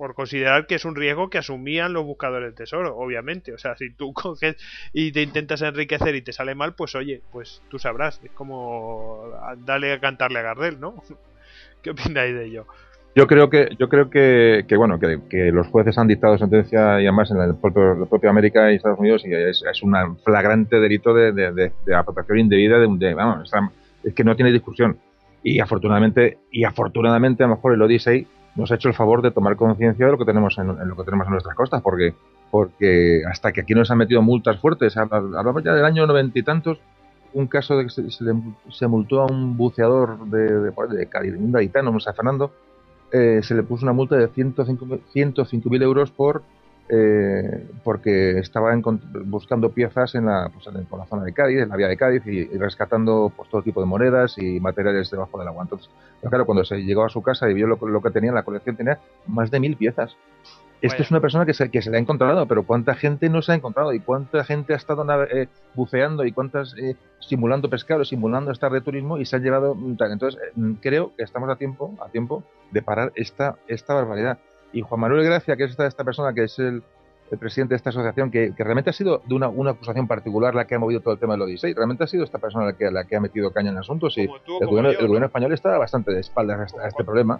por considerar que es un riesgo que asumían los buscadores de tesoro, obviamente. O sea, si tú coges y te intentas enriquecer y te sale mal, pues oye, pues tú sabrás. Es como darle a cantarle a Gardel, ¿no? ¿Qué opináis de ello? Yo creo que, yo creo que, que bueno, que, los jueces han dictado sentencia y además en el propio, la propia América y Estados Unidos y es, un flagrante delito de, de, indebida de, de vamos, es que no tiene discusión. Y afortunadamente, y afortunadamente a lo mejor el Odyssey nos ha hecho el favor de tomar conciencia de lo que tenemos en, lo que tenemos en nuestras costas, porque, porque hasta que aquí nos han metido multas fuertes, hablamos ya del año noventa y tantos, un caso de que se, multó a un buceador de, de, de Cádiz, un gaditano, San Fernando, eh, se le puso una multa de 105.000 euros por eh, porque estaba buscando piezas en la, pues, en, la zona de Cádiz, en la vía de Cádiz, y, rescatando pues, todo tipo de monedas y materiales debajo del agua. Entonces, claro, cuando se llegó a su casa y vio lo, lo que tenía, la colección tenía más de mil piezas. Esto es una persona que se, que se le ha encontrado, pero ¿cuánta gente no se ha encontrado? ¿Y cuánta gente ha estado eh, buceando? ¿Y cuántas eh, simulando pescado, simulando estar de turismo y se han llevado tal? Entonces, eh, creo que estamos a tiempo, a tiempo de parar esta, esta barbaridad. Y Juan Manuel Gracia, que es esta, esta persona que es el, el presidente de esta asociación, que, realmente ha sido de una, una, acusación particular la que ha movido todo el tema del Odisei. Realmente ha sido esta persona la que, la que ha metido caña en asuntos y el, gobierno, español está bastante de espaldas a, este problema.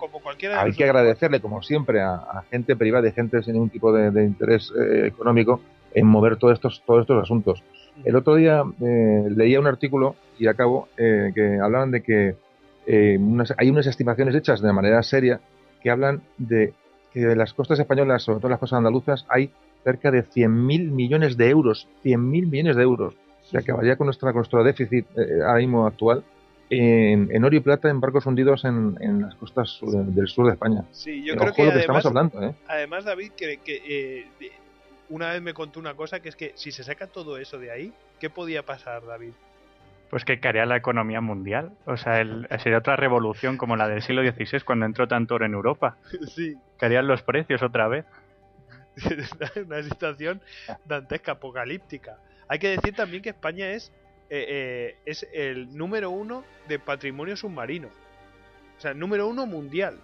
Hay que agradecerle, como siempre, a, gente privada y gente sin ningún tipo de, interés eh, económico en mover todos estos, todos estos asuntos. El otro día eh, leía un artículo, y acabo, eh, que hablaban de que hay unas estimaciones hechas de manera seria que hablan de que de las costas españolas, sobre todo las costas andaluzas, hay cerca de 100.000 millones de euros, 100.000 millones de euros, que acabaría con, nuestra, nuestro déficit eh, ahora mismo actual en, oro y plata en barcos hundidos en, las costas del sur de España. Sí, yo creo que, además, estamos hablando. ¿eh? Además, David, que, eh, una vez me contó una cosa, que es que si se saca todo eso de ahí, ¿qué podía pasar, David? Pues que caería la economía mundial. O sea, sería otra revolución como la del siglo XVI cuando entró tanto oro en Europa. Sí. Caerían los precios otra vez. una situación dantesca, apocalíptica. Hay que decir también que España es, eh, eh, es el número uno de patrimonio submarino. O sea, número uno mundial.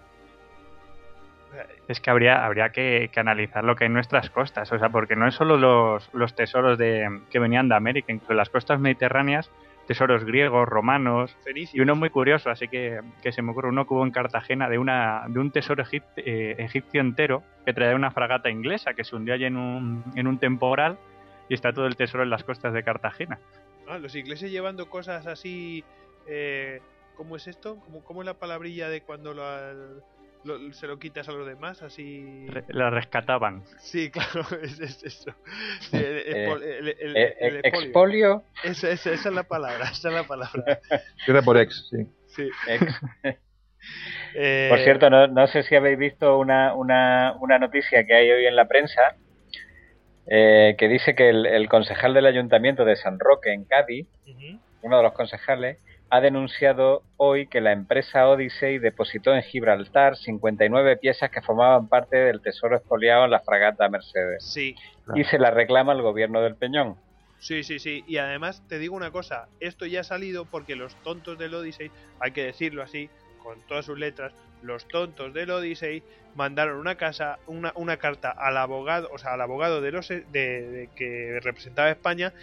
Es que habría, habría que, analizar lo que hay en nuestras costas, o sea, porque no es solo los, los tesoros de, que venían de América, incluso las costas mediterráneas tesoros griegos, romanos y uno muy curioso, así que, que, se me ocurre uno que hubo en Cartagena de una de un tesoro eh, egipcio entero que traía una fragata inglesa que se hundió allí en un, en un temporal y está todo el tesoro en las costas de Cartagena. Ah, los ingleses llevando cosas así, eh, ¿cómo es esto? ¿Cómo, ¿Cómo, es la palabrilla de cuando lo, se lo quitas a los demás, así... la rescataban. Sí, claro, es, eso. el, expolio. Esa, es la palabra, esa es la palabra. Queda por ex, sí. sí. Eh, por cierto, no, no, sé si habéis visto una, una, una noticia que hay hoy en la prensa eh, que dice que el, concejal del ayuntamiento de San Roque en Cádiz, uno de los concejales, ha denunciado hoy que la empresa Odyssey depositó en Gibraltar 59 piezas que formaban parte del tesoro expoliado en la fragata Mercedes. Sí. Y se la reclama el gobierno del Peñón. Sí, sí, sí. Y además te digo una cosa, esto ya ha salido porque los tontos del Odyssey, hay que decirlo así, con todas sus letras, los tontos del Odyssey mandaron una casa, una, una carta al abogado, o sea, al abogado de los de, que representaba a España,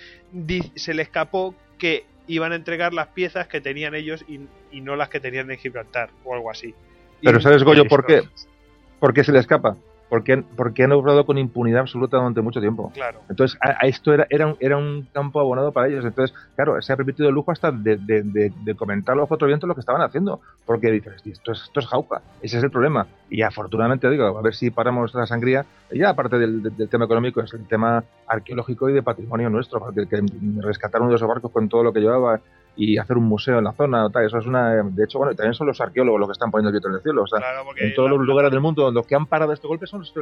se le escapó que iban a entregar las piezas que tenían ellos y, no las que tenían en Gibraltar o algo así. Pero ¿sabes, Goyo, por qué? ¿Por qué se le escapa? Porque, porque han obrado con impunidad absoluta durante mucho tiempo. Claro. Entonces, a, esto era, era, un, era un campo abonado para ellos. Entonces, claro, se ha permitido el lujo hasta de, de, de, de comentar los cuatro vientos lo que estaban haciendo. Porque dices, esto es, esto es jauca. Ese es el problema. Y afortunadamente, digo, a ver si paramos la sangría. Ya, aparte del, del, tema económico, es el tema arqueológico y de patrimonio nuestro. Porque que rescatar uno de esos barcos con todo lo que llevaba y hacer un museo en la zona, tal, eso es una, de hecho, bueno, también son los arqueólogos los que están poniendo el viento en el cielo, o sea, en todos los lugares del mundo los que han parado este golpe son los,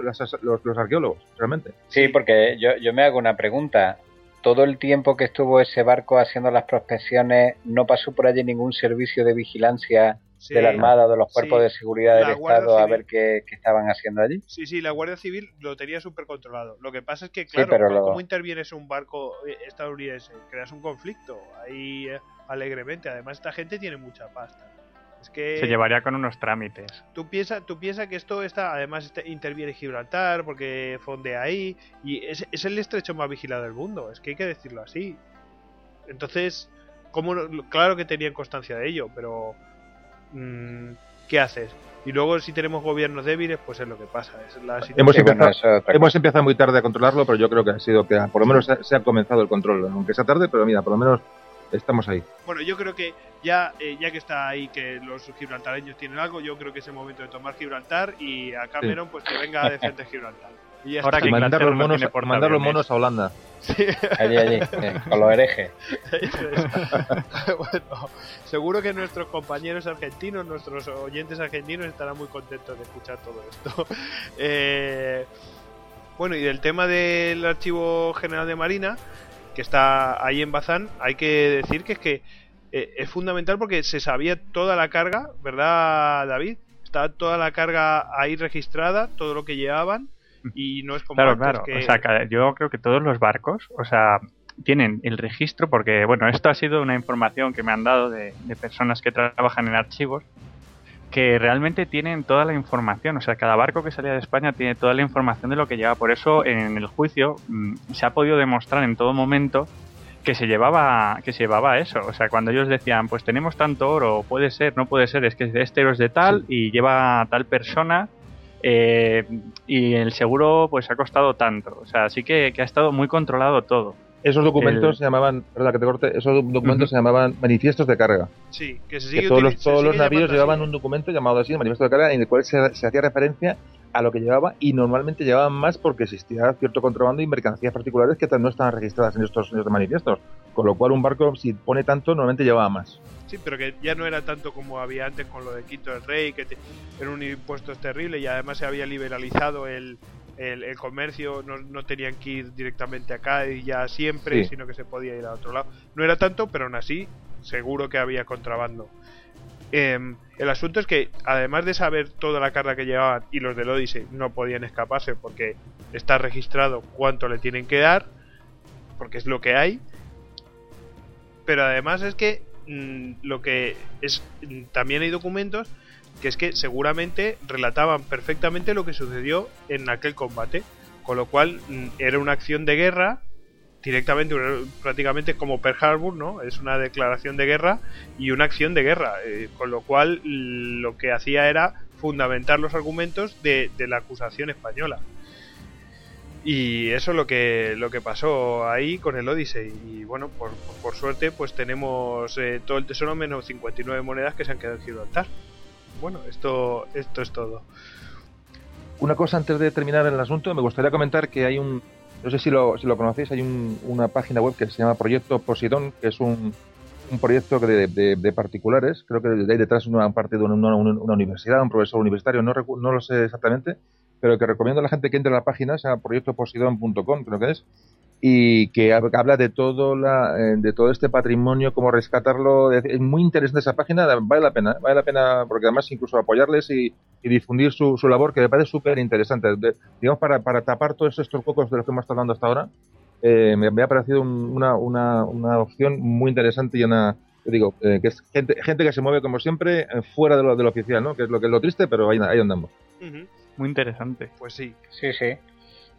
los, los arqueólogos, realmente. Sí, porque yo, yo me hago una pregunta, todo el tiempo que estuvo ese barco haciendo las prospecciones, ¿no pasó por allí ningún servicio de vigilancia de la Armada o de los cuerpos de seguridad del Estado a ver qué, estaban haciendo allí? Sí, sí, la Guardia Civil lo tenía súper controlado. Lo que pasa es que, claro, ¿cómo intervienes un barco eh, estadounidense? Creas un conflicto. Ahí eh, alegremente. Además, esta gente tiene mucha pasta. Es que se llevaría con unos trámites. Tú piensas tú piensa que esto está, además este, interviene Gibraltar porque fonde ahí y es, es, el estrecho más vigilado del mundo. Es que hay que decirlo así. Entonces, como claro que tenían constancia de ello, pero mm, ¿qué haces? Y luego si tenemos gobiernos débiles, pues es lo que pasa. hemos, empezado, hemos empezado muy tarde a controlarlo, pero yo creo que ha sido que por lo menos se ha comenzado el control, aunque sea tarde, pero mira, por lo menos estamos ahí. Bueno, yo creo que ya, eh, ya que está ahí que los gibraltareños tienen algo, yo creo que es el momento de tomar Gibraltar y a Cameron pues que venga a defender Gibraltar. Y Ahora que mandar los monos, mandar los monos a Holanda. Allí, allí, con los herejes. bueno, seguro que nuestros compañeros argentinos, nuestros oyentes argentinos estarán muy contentos de escuchar todo esto. Eh, bueno, y del tema del Archivo General de Marina, que está ahí en Bazán, hay que decir que es que eh, es fundamental porque se sabía toda la carga, ¿verdad, David? Está toda la carga ahí registrada, todo lo que llevaban y no es como claro, claro. O sea, yo creo que todos los barcos, o sea, tienen el registro porque, bueno, esto ha sido una información que me han dado de, de personas que trabajan en archivos que realmente tienen toda la información, o sea, cada barco que salía de España tiene toda la información de lo que lleva. Por eso en el juicio mm, se ha podido demostrar en todo momento que se llevaba que se llevaba eso, o sea, cuando ellos decían, pues tenemos tanto oro, puede ser, no puede ser, es que este oro es de tal y lleva tal persona eh, y el seguro pues ha costado tanto, o sea, así que, que ha estado muy controlado todo. Esos documentos se llamaban, perdón que te corte, esos documentos se llamaban manifiestos de carga. Sí, que se sigue todos los, todos los navíos llevaban un documento llamado así, manifiesto de carga, en el cual se, hacía referencia a lo que llevaba y normalmente llevaban más porque existía cierto contrabando y mercancías particulares que no estaban registradas en estos, en estos manifiestos. Con lo cual un barco, si pone tanto, normalmente llevaba más. Sí, pero que ya no era tanto como había antes con lo de Quito del Rey, que era un impuesto terrible y además se había liberalizado el, el, comercio, no, no, tenían que ir directamente acá y ya siempre, sino que se podía ir a otro lado. No era tanto, pero aún así, seguro que había contrabando. Em, el asunto es que, además de saber toda la carga que llevaban y los del Odyssey no podían escaparse porque está registrado cuánto le tienen que dar, porque es lo que hay, pero además es que mm, lo que es también hay documentos que es que seguramente relataban perfectamente lo que sucedió en aquel combate, con lo cual mm, era una acción de guerra directamente, prácticamente como Pearl Harbor, ¿no? Es una declaración de guerra y una acción de guerra, eh, con lo cual lo que hacía era fundamentar los argumentos de, la acusación española. Y eso es lo que, lo que pasó ahí con el Odyssey. Y bueno, por, suerte, pues tenemos eh, todo el tesoro menos 59 monedas que se han quedado en Gibraltar bueno, esto, esto es todo. Una cosa antes de terminar el asunto, me gustaría comentar que hay un, no sé si lo, si lo conocéis, hay una página web que se llama Proyecto Posidón, que es un, un proyecto de, de, particulares, creo que hay detrás una parte de una, universidad, un profesor universitario, no, no lo sé exactamente, pero que recomiendo a la gente que entre a la página, sea proyectoposidón.com, creo que es, y que habla de todo la, eh, de todo este patrimonio, cómo rescatarlo. Es muy interesante esa página, vale la pena, vale la pena porque además incluso apoyarles y, difundir su, su, labor, que me parece súper interesante. Digamos, para, para tapar todos estos cocos de los que hemos estado hablando hasta ahora, eh, me, ha parecido una, una, una, opción muy interesante y una, digo, eh, que es gente, gente que se mueve como siempre fuera de lo, de lo oficial, ¿no? Que es lo que es lo triste, pero ahí, ahí andamos. Muy interesante. Pues sí. Sí, sí.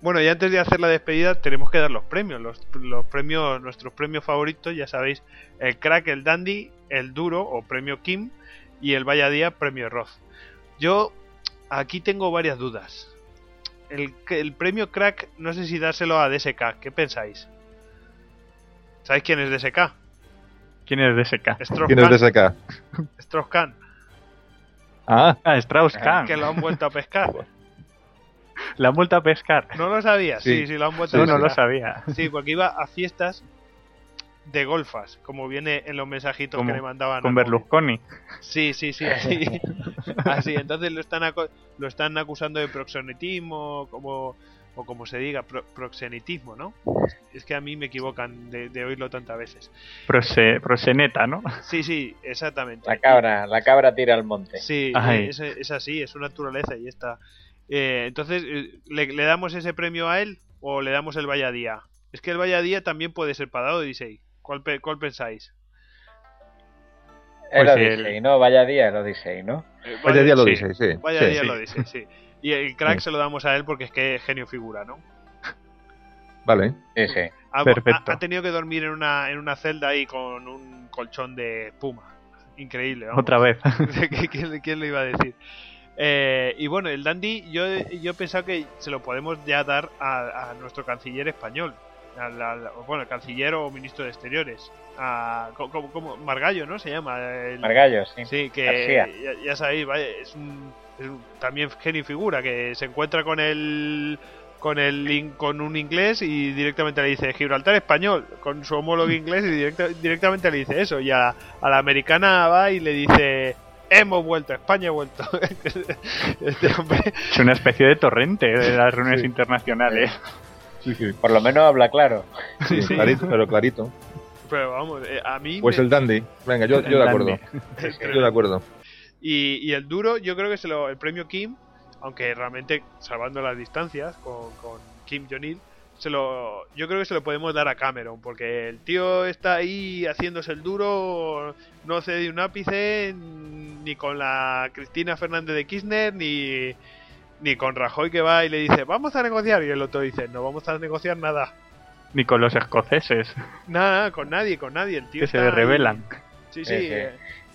Bueno, y antes de hacer la despedida, tenemos que dar los premios. Los, premios, nuestros premios favoritos, ya sabéis, el crack, el dandy, el duro o premio Kim y el vaya día, premio Roth. Yo aquí tengo varias dudas. El, el premio crack, no sé si dárselo a DSK. ¿Qué pensáis? ¿Sabéis quién es DSK? ¿Quién es DSK? ¿Quién es DSK? Strauss-Kahn. Ah, ah Strauss-Kahn. Que lo han vuelto a pescar. La han vuelto a pescar. ¿No lo sabía? Sí, sí, lo han vuelto a pescar. No, lo sabía. Sí, porque iba a fiestas de golfas, como viene en los mensajitos que le mandaban. Con Berlusconi. Sí, sí, sí, así. así, entonces lo están, lo están acusando de proxenetismo, como o como se diga, proxenitismo, ¿no? Es que a mí me equivocan de, oírlo tantas veces. proxeneta, ¿no? Sí, sí, exactamente. La cabra, la cabra tira al monte. Sí, es, es, así, es su naturaleza y está. Eh, entonces, eh, ¿le, damos ese premio a él o le damos el Vaya Día? Es que el Vaya Día también puede ser para Odyssey. ¿Cuál, cuál pensáis? El pues Odyssey, ¿no? Vaya Día el Odyssey, ¿no? Eh, vaya, Día lo dice, sí. Vaya Día lo dice, sí. Y el crack se lo damos a él porque es que genio figura, ¿no? Vale. Sí, sí. Ha, Perfecto. Ha, tenido que dormir en una, en una celda ahí con un colchón de puma. Increíble. Otra vez. ¿Quién, ¿Quién, lo iba a decir? Eh, y bueno, el Dandy, yo, yo he pensado que se lo podemos ya dar a, nuestro canciller español. bueno, el canciller o ministro de Exteriores. A, como, Margallo, ¿no? Se llama. Margallo, sí. Sí, que ya, sabéis, es, un, también genio figura, que se encuentra con el con el con un inglés y directamente le dice Gibraltar español con su homólogo inglés y directamente le dice eso y a, la americana va y le dice hemos vuelto España ha vuelto. Este es una especie de torrente de las reuniones internacionales. Por lo menos habla claro. Sí, clarito pero clarito. Pero vamos eh, a mí pues el dandy. Venga yo, yo de acuerdo. yo de acuerdo. Y, y el duro yo creo que se lo el premio Kim aunque realmente salvando las distancias con, Kim Jong-il, se lo, yo creo que se lo podemos dar a Cameron, porque el tío está ahí haciéndose el duro, no cede un ápice ni con la Cristina Fernández de Kirchner, ni, ni con Rajoy que va y le dice, vamos a negociar, y el otro dice, no vamos a negociar nada. Ni con los escoceses. Nada, con nadie, con nadie, el tío. Que se revelan. Sí, sí. Eh,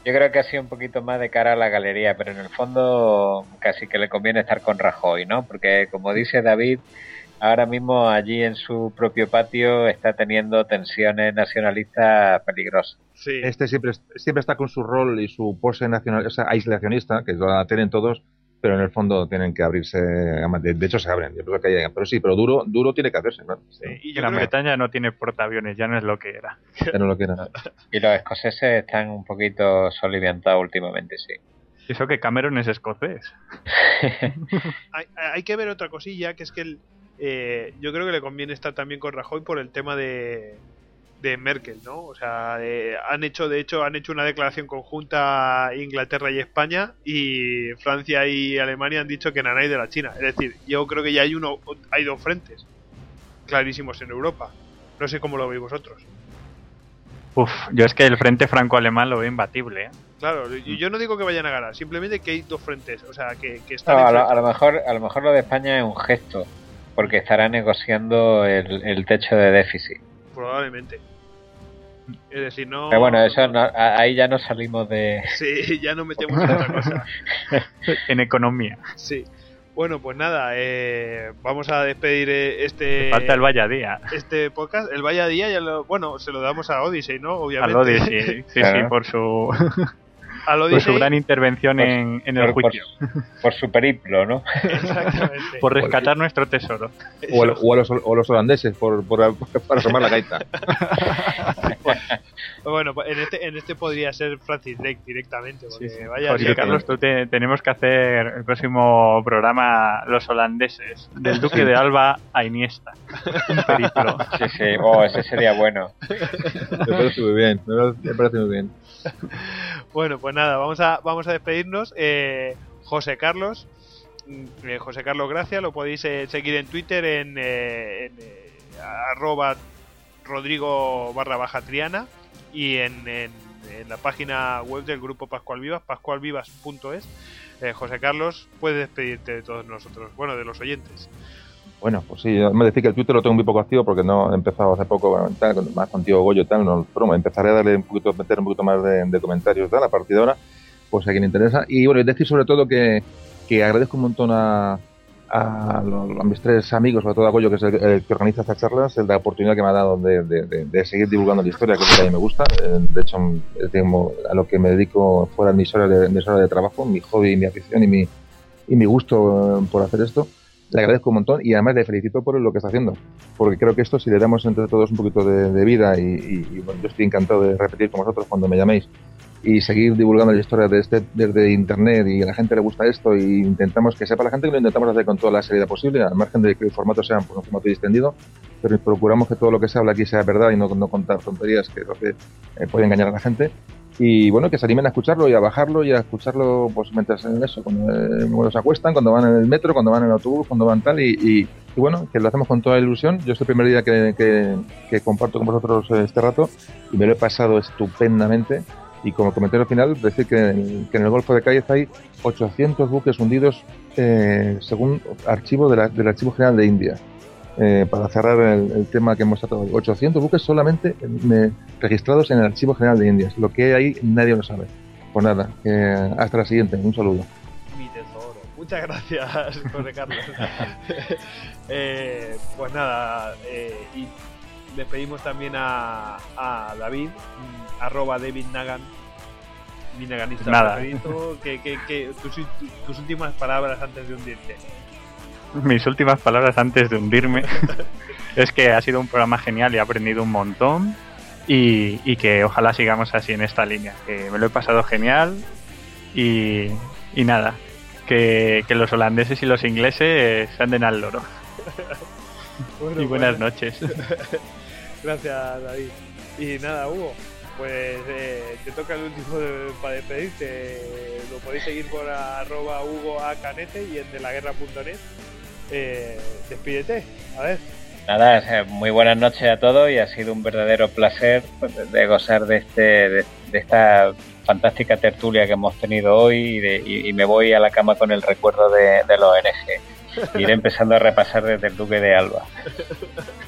yo creo que ha sido un poquito más de cara a la galería, pero en el fondo casi que le conviene estar con Rajoy, ¿no? Porque como dice David, ahora mismo allí en su propio patio está teniendo tensiones nacionalistas peligrosas. Sí. Este siempre, siempre está con su rol y su pose nacional, o sea, aislacionista, que lo tienen todos, pero en el fondo tienen que abrirse, de, hecho se abren, yo creo que hay, pero sí, pero duro, duro tiene que hacerse, ¿no? y Gran Bretaña no tiene portaaviones, ya no es lo que era. Ya no lo que era. y los escoceses están un poquito soliviantados últimamente, sí. Eso que Cameron es escocés. hay, hay, que ver otra cosilla, que es que el, eh, yo creo que le conviene estar también con Rajoy por el tema de, de Merkel, ¿no? O sea, han hecho, de hecho, han hecho una declaración conjunta Inglaterra y España y Francia y Alemania han dicho que hay de la China. Es decir, yo creo que ya hay uno, hay dos frentes clarísimos en Europa. No sé cómo lo veis vosotros. Uf, yo es que el frente franco-alemán lo veo imbatible. ¿eh? Claro, yo no digo que vayan a ganar, simplemente que hay dos frentes, o sea, que, están. a, lo, mejor, a lo mejor lo de España es un gesto, porque estará negociando el techo de déficit probablemente. Es decir, no. Pero bueno, eso ahí ya no salimos de. Sí, ya no metemos en otra cosa. en economía. Sí. Bueno, pues nada, eh, vamos a despedir eh, este. Falta el Vaya Día. Este podcast. El Vaya Día, ya lo, bueno, se lo damos a Odyssey, ¿no? Obviamente. A Odyssey, sí, sí, por su. Por su gran intervención en, el juicio. Por, su periplo, ¿no? Exactamente. por rescatar nuestro tesoro. O, o, los, o, los, holandeses, por, por, para asomar la gaita. bueno, pues en este, en este podría ser Francis Drake directamente. Porque vaya Carlos, tú tenemos que hacer el próximo programa Los holandeses, del Duque de Alba a Iniesta. Un periplo. Sí, sí, oh, ese sería bueno. Me parece muy bien, me parece muy bien. Bueno, pues nada, vamos a, vamos a despedirnos. Eh, José Carlos, eh, José Carlos Gracia, lo podéis eh, seguir en Twitter en, en arroba Rodrigo barra baja Triana y en, la página web del grupo Pascual Vivas, pascualvivas.es. José Carlos, puedes despedirte de todos nosotros, bueno, de los oyentes. Bueno, pues sí, me decir que el Twitter lo tengo muy poco activo porque no he empezado hace poco, bueno, tal, más contigo Goyo y tal, no, pero me empezaré a darle un poquito, meter un poquito más de, comentarios tal, a partir de ahora, pues a quien interesa. Y bueno, decir sobre todo que, que agradezco un montón a, a, mis tres amigos, sobre todo a Goyo, que es el, que organiza estas charlas, el la oportunidad que me ha dado de, de, seguir divulgando la historia, que es lo que a mí me gusta. Eh, de hecho, a lo que me dedico fuera de mis horas de, de trabajo, mi hobby, mi afición y mi, y mi gusto eh, por hacer esto le agradezco un montón y además le felicito por lo que está haciendo, porque creo que esto si le damos entre todos un poquito de, vida y, bueno, yo estoy encantado de repetir con vosotros cuando me llaméis y seguir divulgando la historia de este, desde internet y a la gente le gusta esto y intentamos que sepa la gente que lo intentamos hacer con toda la seriedad posible, al margen de que el formato sea pues, un formato distendido, pero procuramos que todo lo que se habla aquí sea verdad y no, no contar tonterías que, que eh, puede engañar a la gente y bueno, que se animen a escucharlo y a bajarlo y a escucharlo pues mientras en eso, eh, cuando, se acuestan, cuando van en el metro, cuando van en el autobús, cuando van tal y, y, bueno, que lo hacemos con toda ilusión. Yo es el primer día que, que, comparto con vosotros este rato y me lo he pasado estupendamente y como comentario final decir que, en el Golfo de Cádiz hay 800 buques hundidos eh, según archivo del Archivo General de India. Eh, para cerrar el, tema que hemos tratado, 800 buques solamente registrados en el Archivo General de Indias. Lo que hay ahí nadie lo sabe. Pues nada, hasta la siguiente. Un saludo. Mi tesoro. Muchas gracias, José Carlos. Eh, pues nada, eh, y despedimos también a, a David, mm, arroba David Nagan, mi naganista nada. Que, tus, tus últimas palabras antes de hundirte. mis últimas palabras antes de hundirme es que ha sido un programa genial y he aprendido un montón y, que ojalá sigamos así en esta línea. Que me lo he pasado genial y, nada, que, los holandeses y los ingleses anden al loro. y buenas noches. Gracias, David. Y nada, Hugo, pues eh, te toca el último para despedirte. Lo podéis seguir por arroba Hugo a Canete y en delaguerra.net. Eh, despídete, a ver. Nada, muy buenas noches a todos y ha sido un verdadero placer pues, de gozar de, este, de, esta fantástica tertulia que hemos tenido hoy y, me voy a la cama con el recuerdo de, de los ONG. Iré empezando a repasar desde el Duque de Alba.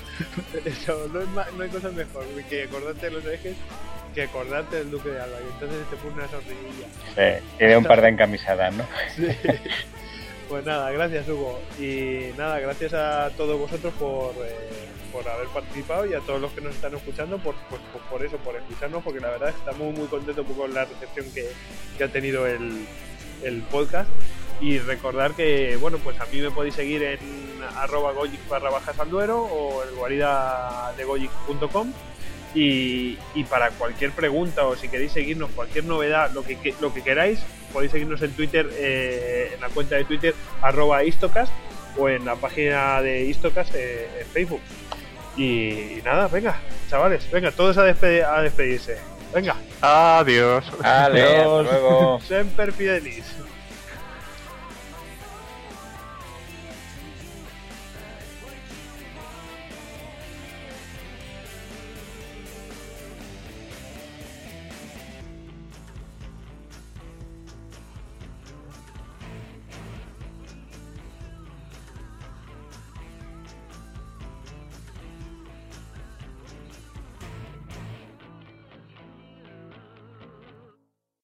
Eso, no, no, hay cosa mejor que acordarte de los ejes que acordarte del Duque de Alba. Y entonces te pone una sonrisilla. Sí, tiene un par de encamisadas, ¿no? Sí. Pues nada, gracias Hugo. Y nada, gracias a todos vosotros por, eh, por haber participado y a todos los que nos están escuchando por, pues, pues, por eso, por escucharnos, porque la verdad estamos muy contentos con la recepción que, que ha tenido el, el podcast. Y recordar que, bueno, pues a mí me podéis seguir en arroba goyic barra bajas al duero o el guarida de goyic.com y, y, para cualquier pregunta o si queréis seguirnos, cualquier novedad, lo que, lo que queráis, podéis seguirnos en Twitter, eh, en la cuenta de Twitter, arroba Istocast, o en la página de Istocast eh, en Facebook. Y, nada, venga, chavales, venga, todos a, a despedirse. Venga. Adiós. Adiós. Semper Fidelis.